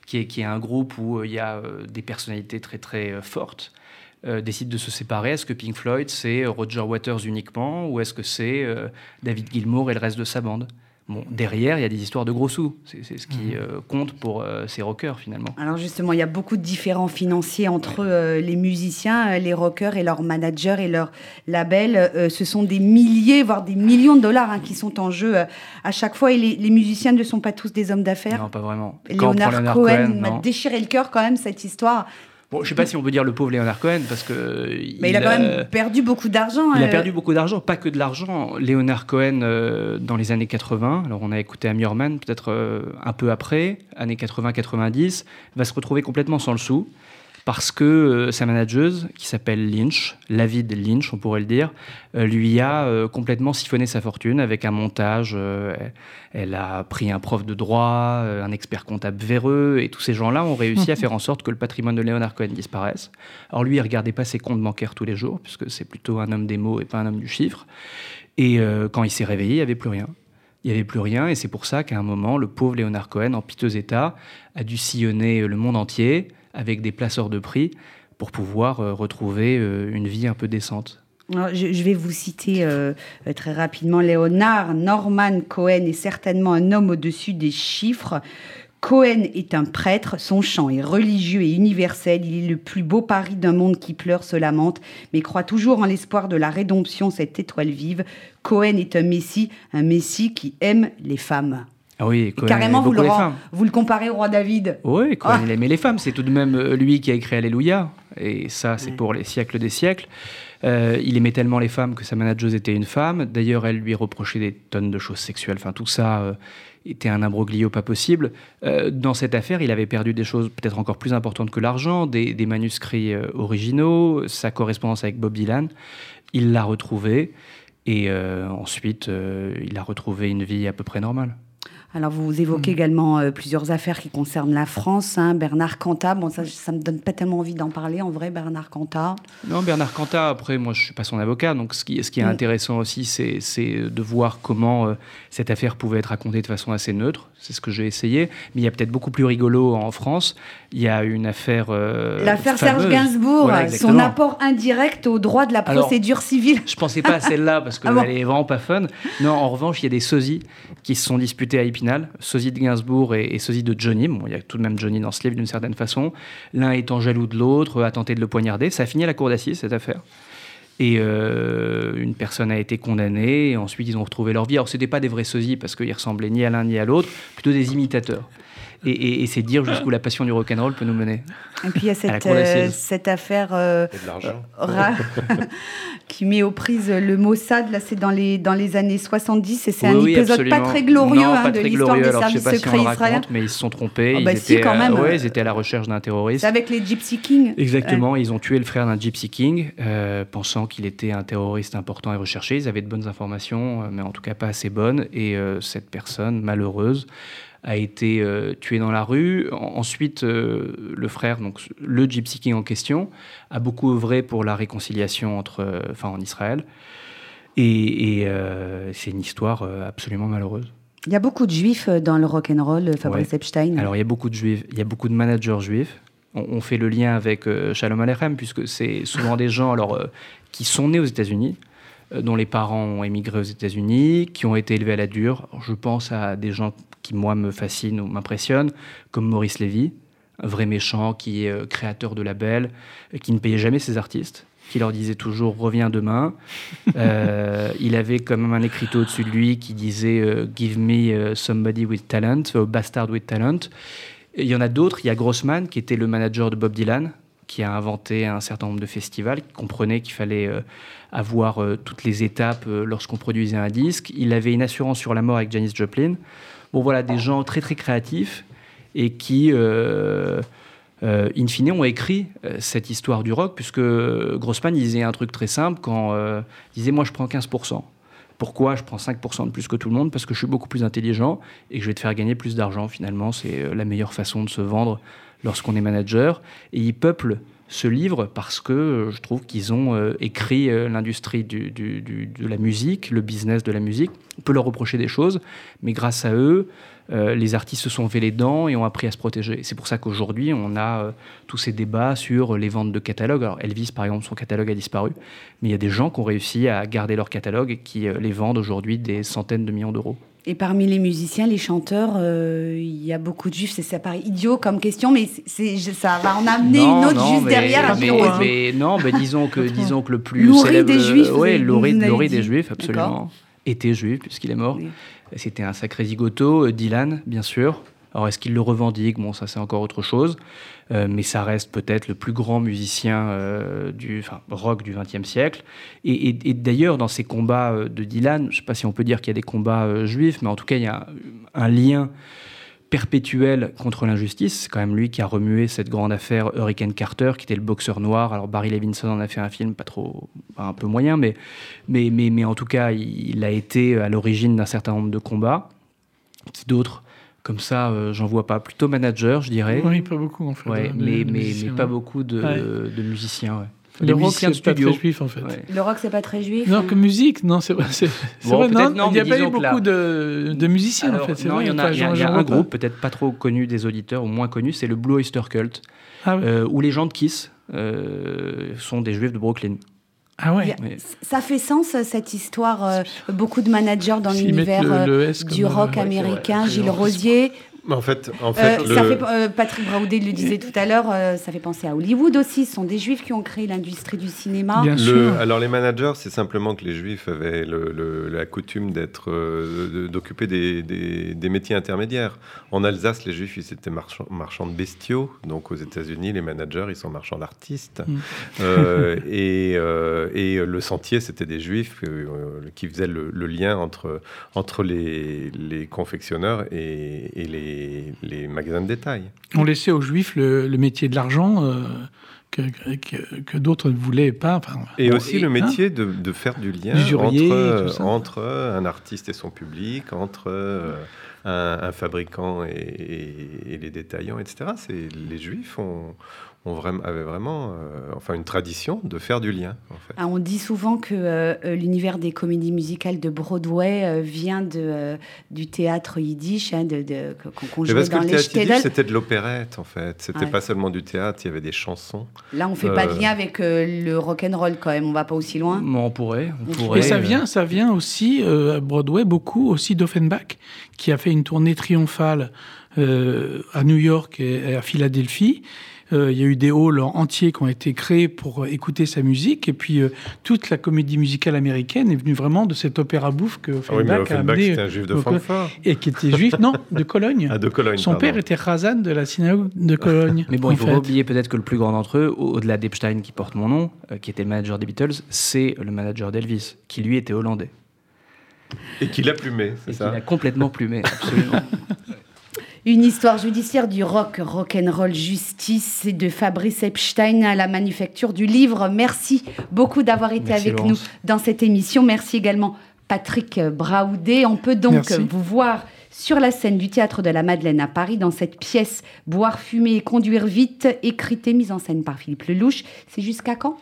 S4: qui est, qui est un groupe où euh, il y a des personnalités très très fortes, euh, décide de se séparer. Est-ce que Pink Floyd c'est Roger Waters uniquement ou est-ce que c'est David Gilmour et le reste de sa bande? Bon, derrière, il y a des histoires de gros sous. C'est ce qui euh, compte pour euh, ces rockers finalement.
S2: Alors justement, il y a beaucoup de différends financiers entre euh, les musiciens, les rockers et leurs managers et leurs labels. Ce sont des milliers, voire des millions de dollars hein, qui sont en jeu à chaque fois. Et les, les musiciens ne sont pas tous des hommes d'affaires.
S4: Non, pas vraiment.
S2: Leonard Cohen
S4: Cohen,
S2: m'a déchiré le cœur quand même cette histoire.
S4: Bon, je sais pas si on peut dire le pauvre Leonard Cohen parce que
S2: Mais il, a quand même perdu beaucoup d'argent.
S4: Il a
S2: euh,
S4: perdu beaucoup d'argent, pas que de l'argent. Léonard Cohen, euh, dans les années 80, alors on a écouté Amy Orman peut-être euh, un peu après, années 80-90, va se retrouver complètement sans le sou parce que euh, sa manageuse, qui s'appelle Lynch, Lavid Lynch, on pourrait le dire, euh, lui a euh, complètement siphonné sa fortune avec un montage. elle, a pris un prof de droit, un expert comptable véreux, et tous ces gens-là ont réussi à [LAUGHS] faire en sorte que le patrimoine de Leonard Cohen disparaisse. Alors lui, il regardait pas ses comptes bancaires tous les jours, puisque c'est plutôt un homme des mots et pas un homme du chiffre. Et quand il s'est réveillé, il n'y avait plus rien. Il n'y avait plus rien, et c'est pour ça qu'à un moment, le pauvre Leonard Cohen, en piteux état, a dû sillonner le monde entier avec des placeurs de prix pour pouvoir euh, retrouver euh, une vie un peu décente.
S2: Je, vais vous citer euh, très rapidement. Léonard Norman Cohen est certainement un homme au-dessus des chiffres. Cohen est un prêtre, son chant est religieux et universel, il est le plus beau pari d'un monde qui pleure, se lamente, mais croit toujours en l'espoir de la rédemption, cette étoile vive. Cohen est un messie, un messie qui aime les femmes.
S4: Ah oui,
S2: Et carrément,
S4: aimait
S2: vous le, vous le comparez au roi David.
S4: Oui, Cohen,
S2: Ah.
S4: il aimait les femmes. C'est tout de même euh, lui qui a écrit Alléluia. Et ça, c'est pour les siècles des siècles. Euh, il aimait tellement les femmes que sa manageuse était une femme. D'ailleurs, elle lui reprochait des tonnes de choses sexuelles. Enfin, tout ça euh, était un imbroglio pas possible. Euh, dans cette affaire, il avait perdu des choses peut-être encore plus importantes que l'argent, des, des manuscrits euh, originaux, sa correspondance avec Bob Dylan. Il l'a retrouvé. Et euh, ensuite, euh, il a retrouvé une vie à peu près normale.
S2: Alors, vous évoquez également euh, plusieurs affaires qui concernent la France. hein. Bernard Cantat, bon, ça, ça me donne pas tellement envie d'en parler, en vrai, Bernard Cantat.
S4: Non, Bernard Cantat, après, moi, je suis pas son avocat, donc ce qui, ce qui est
S2: Mm.
S4: intéressant aussi, c'est c'est de voir comment euh, cette affaire pouvait être racontée de façon assez neutre. C'est ce que j'ai essayé. Mais il y a peut-être beaucoup plus rigolo en France. Il y a une affaire. euh,
S2: L'affaire Serge. Gainsbourg,
S4: Voilà,
S2: son apport indirect au droit de la
S4: Alors,
S2: procédure civile.
S4: Je pensais pas à celle-là parce qu'elle [LAUGHS]
S2: Ah bon
S4: est vraiment pas fun. Non, en revanche, il y a des sosies qui se sont disputés à Épinal, sosie de Gainsbourg et, et sosie de Johnny. Bon, il y a tout de même Johnny dans ce livre d'une certaine façon. L'un étant jaloux de l'autre, a tenté de le poignarder. Ça a fini à la cour d'assises cette affaire. Et euh, une personne a été condamnée. Et ensuite, ils ont retrouvé leur vie. Alors, c'était pas des vrais sosies parce qu'ils ressemblaient ni à l'un ni à l'autre, plutôt des imitateurs. Et, et- et c'est dire jusqu'où la passion du rock'n'roll peut nous mener.
S2: Et puis il y a cette, euh, cette affaire euh,
S9: Et de l'argent.
S2: euh, [LAUGHS] qui met aux prises le Mossad. Là, c'est dans les, dans les années 70 et c'est un
S4: Oui,
S2: épisode pas très glorieux
S4: Non,
S2: hein,
S4: pas
S2: de l'histoire des
S4: Alors, je sais
S2: services
S4: pas si
S2: secrets israéliens.
S4: mais ils se sont trompés.
S2: Ah
S4: ils,
S2: bah si,
S4: étaient,
S2: quand
S4: euh,
S2: même.
S4: ouais, ils étaient à la recherche d'un terroriste.
S2: C'est avec les Gypsy Kings.
S4: Exactement, ils ont tué le frère d'un Gypsy King, euh, pensant qu'il était un terroriste important et recherché. Ils avaient de bonnes informations, euh, mais en tout cas pas assez bonnes. Et euh, cette personne, malheureuse, a été euh, tuée dans la rue. En- ensuite, euh, le frère, donc le Gypsy King en question, a beaucoup œuvré pour la réconciliation entre, euh, enfin, en Israël. Et, et, c'est une histoire absolument malheureuse.
S2: Il y a beaucoup de juifs dans le rock'n'roll, euh, Fabrice
S4: Ouais.
S2: Epstein.
S4: Alors, il y a beaucoup de juifs, il y a beaucoup de managers juifs. On, on fait le lien avec Shalom Aleichem, puisque c'est souvent des gens alors, qui sont nés aux États-Unis, dont les parents ont émigré aux États-Unis, qui ont été élevés à la dure. Je pense à des gens qui, moi, me fascinent ou m'impressionnent, comme Maurice Lévy, un vrai méchant qui est euh, créateur de labels, euh, qui ne payait jamais ses artistes qui leur disait toujours reviens demain. [LAUGHS] Euh, il avait quand même un écriteau au-dessus de lui qui disait euh, give me somebody with talent, euh, bastard with talent. Et il y en a d'autres. Il y a Grossman qui était le manager de Bob Dylan, qui a inventé un certain nombre de festivals, qui comprenait qu'il fallait avoir toutes les étapes lorsqu'on produisait un disque. Il avait une assurance sur la mort avec Janis Joplin. Bon voilà, des gens très très créatifs et qui, euh, euh, in fine, ont écrit euh, cette histoire du rock, puisque Grossman il disait un truc très simple quand il disait moi je prends 15%. Pourquoi je prends 5% de plus que tout le monde? Parce que je suis beaucoup plus intelligent et que je vais te faire gagner plus d'argent. Finalement, c'est la meilleure façon de se vendre lorsqu'on est manager. Et ils peuplent ce livre parce que euh, je trouve qu'ils ont euh, écrit euh, l'industrie du- du- du- de la musique, le business de la musique. On peut leur reprocher des choses, mais grâce à eux, les artistes se sont fait les dents et ont appris à se protéger. C'est pour ça qu'aujourd'hui, on a tous ces débats sur les ventes de catalogues. Alors Elvis, par exemple, son catalogue a disparu, mais il y a des gens qui ont réussi à garder leur catalogue et qui les vendent aujourd'hui des centaines de millions d'euros.
S2: Et parmi les musiciens, les chanteurs, euh, il y a beaucoup de juifs. C'est ça paraît idiot comme question, mais c'est, ça va en amener
S4: Non,
S2: une autre
S4: non,
S2: juste
S4: mais-
S2: derrière
S4: mais,
S2: Pierrot.
S4: mais non, mais disons que, disons que le plus
S2: L'ouri
S4: célèbre...
S2: des Juifs, avez
S4: l'ouri
S2: dit.
S4: des Juifs, absolument. Était juif, puisqu'il est mort. C'était un sacré zigoto. Euh, Dylan, bien sûr. Alors, est-ce qu'il le revendique? Bon, ça, c'est encore autre chose. Euh, mais ça reste peut-être le plus grand musicien euh, du rock du XXe siècle. Et, d'ailleurs, dans ces combats euh, de Dylan, je ne sais pas si on peut dire qu'il y a des combats juifs, mais en tout cas, il y a un, lien perpétuel contre l'injustice. C'est quand même lui qui a remué cette grande affaire Hurricane Carter, qui était le boxeur noir. Alors Barry Levinson en a fait un film, pas trop, un peu moyen, mais, mais, mais, mais en tout cas, il, a été à l'origine d'un certain nombre de combats. D'autres comme ça, euh, j'en vois pas. Plutôt manager, je dirais.
S3: Oui, pas beaucoup, en fait,
S4: Ouais,
S3: de- de
S4: mais, mais,
S3: musiciens,
S4: mais pas beaucoup de,
S3: Ouais.
S4: de musiciens. ouais.
S3: Le rock, c'est pas
S4: studio.
S3: très juif, en fait.
S4: Ouais.
S2: Le rock, c'est pas très juif.
S3: Non, que musique, non, c'est vrai.
S4: Bon,
S3: vrai,
S4: peut-être
S3: non,
S4: non,
S3: il n'y a pas eu beaucoup
S4: là-
S3: de, de musiciens,
S4: Alors,
S3: en fait. c'est
S4: non,
S3: vrai,
S4: il y en a, il y a- y un groupe, peut-être pas trop connu des auditeurs, ou moins connu, c'est le Blue Oyster Cult,
S3: Ah
S4: euh, où les gens de Kiss euh, sont des juifs de Brooklyn.
S3: Ah ouais.
S2: Ça fait sens, euh, cette histoire. euh, beaucoup de managers dans l'univers
S3: le-
S2: euh,
S3: le
S2: du rock américain. Gilles Rosier,
S9: en fait, en fait,
S2: Euh,
S9: le-
S2: ça fait- euh, Patrick Braoudet le disait tout à l'heure, euh, ça fait penser à Hollywood aussi. Ce sont des juifs qui ont créé l'industrie du cinéma.
S9: Le- alors les managers, c'est simplement que les juifs avaient le- le- la coutume d'être, euh, d'occuper des, des- des métiers intermédiaires. En Alsace, les juifs, ils étaient marchands, marchands de bestiaux. Donc aux États-Unis, les managers, ils sont marchands d'artistes.
S3: Mm.
S9: Euh, [LAUGHS] et, euh, et le sentier, c'était des juifs euh, qui faisaient le, le lien entre, entre les, les confectionneurs et, et les, les magasins de détail.
S3: On laissait aux juifs le, le métier de l'argent euh, que, que, que d'autres ne voulaient pas. Enfin,
S9: Et
S3: bon,
S9: aussi le
S3: hein.
S9: métier de, de faire du lien entre, un artiste et son public, entre euh, un, un fabricant et, et- et les détaillants, etc. C'est, les Juifs ont, vraiment, avaient vraiment euh, enfin, une tradition de faire du lien. En fait.
S2: Ah, on dit souvent que euh, euh, l'univers des comédies musicales de Broadway euh, vient de, euh, du théâtre yiddish, hein, de, de- qu'on jouait
S9: parce que
S2: dans
S9: le
S2: les
S9: théâtre yiddish, c'était de l'opérette, en fait. C'était
S2: Ouais.
S9: pas seulement du théâtre, il y avait des chansons.
S2: Là, on fait pas de lien avec euh, le rock and roll quand même. On va pas aussi loin.
S4: on pourrait. On
S2: On
S4: pourrait
S3: Et ça vient, ça vient aussi euh, à Broadway beaucoup aussi d'Offenbach qui a fait une tournée triomphale euh, à New York et, à Philadelphie. Euh, il y a eu des halls entiers qui ont été créés pour écouter sa musique. Et puis, euh, toute la comédie musicale américaine est venue vraiment de cet opéra bouffe que
S9: Ah oui, mais
S3: Offenbach a
S9: Offenbach,
S3: amené.
S9: c'était un juif de Francfort.
S3: Et qui était juif, non, de Cologne. [LAUGHS]
S9: Ah, de Cologne,
S3: Son
S9: pardon.
S3: père était Razan de la synagogue de Cologne. [LAUGHS]
S4: Mais bon, il faut
S3: fait.
S4: pas oublier peut-être que le plus grand d'entre eux, au- au-delà d'Epstein qui porte mon nom, euh, qui était le manager des Beatles, c'est le manager d'Elvis, qui lui était hollandais.
S9: Et qui l'a plumé, c'est ça
S4: qu'il a complètement plumé, absolument. [LAUGHS]
S2: Une histoire judiciaire du rock, rock'n'roll justice et de Fabrice Epstein à la manufacture du livre. Merci beaucoup d'avoir été
S4: Merci,
S2: avec
S4: Laurence.
S2: nous dans cette émission. Merci également Patrick Braoudet. On peut donc
S3: Merci.
S2: vous voir sur la scène du Théâtre de la Madeleine à Paris dans cette pièce Boire, fumer et conduire vite, écrite et mise en scène par Philippe Lelouch. C'est jusqu'à quand?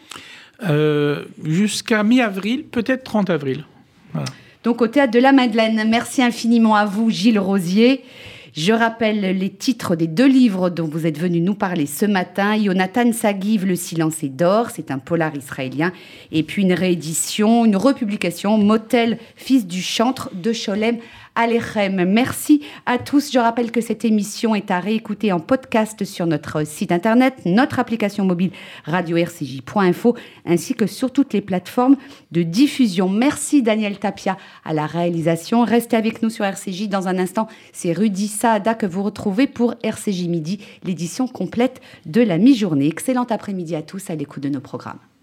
S3: Euh, Jusqu'à mi-avril, peut-être 30 avril. Voilà.
S2: Donc au Théâtre de la Madeleine, merci infiniment à vous, Gilles Rosier. Je rappelle les titres des deux livres dont vous êtes venu nous parler ce matin. Jonathan Sagiv, Le silence est d'or, c'est un polar israélien. Et puis une réédition, une republication, Motel, fils du chantre de Sholem Alechem. Merci à tous. Je rappelle que cette émission est à réécouter en podcast sur notre site internet, notre application mobile radio-rcj.info, ainsi que sur toutes les plateformes de diffusion. Merci Daniel Tapia à la réalisation. Restez avec nous sur RCJ. Dans un instant, c'est Rudy Saada que vous retrouvez pour RCJ Midi, l'édition complète de la mi-journée. Excellent après-midi à tous à l'écoute de nos programmes.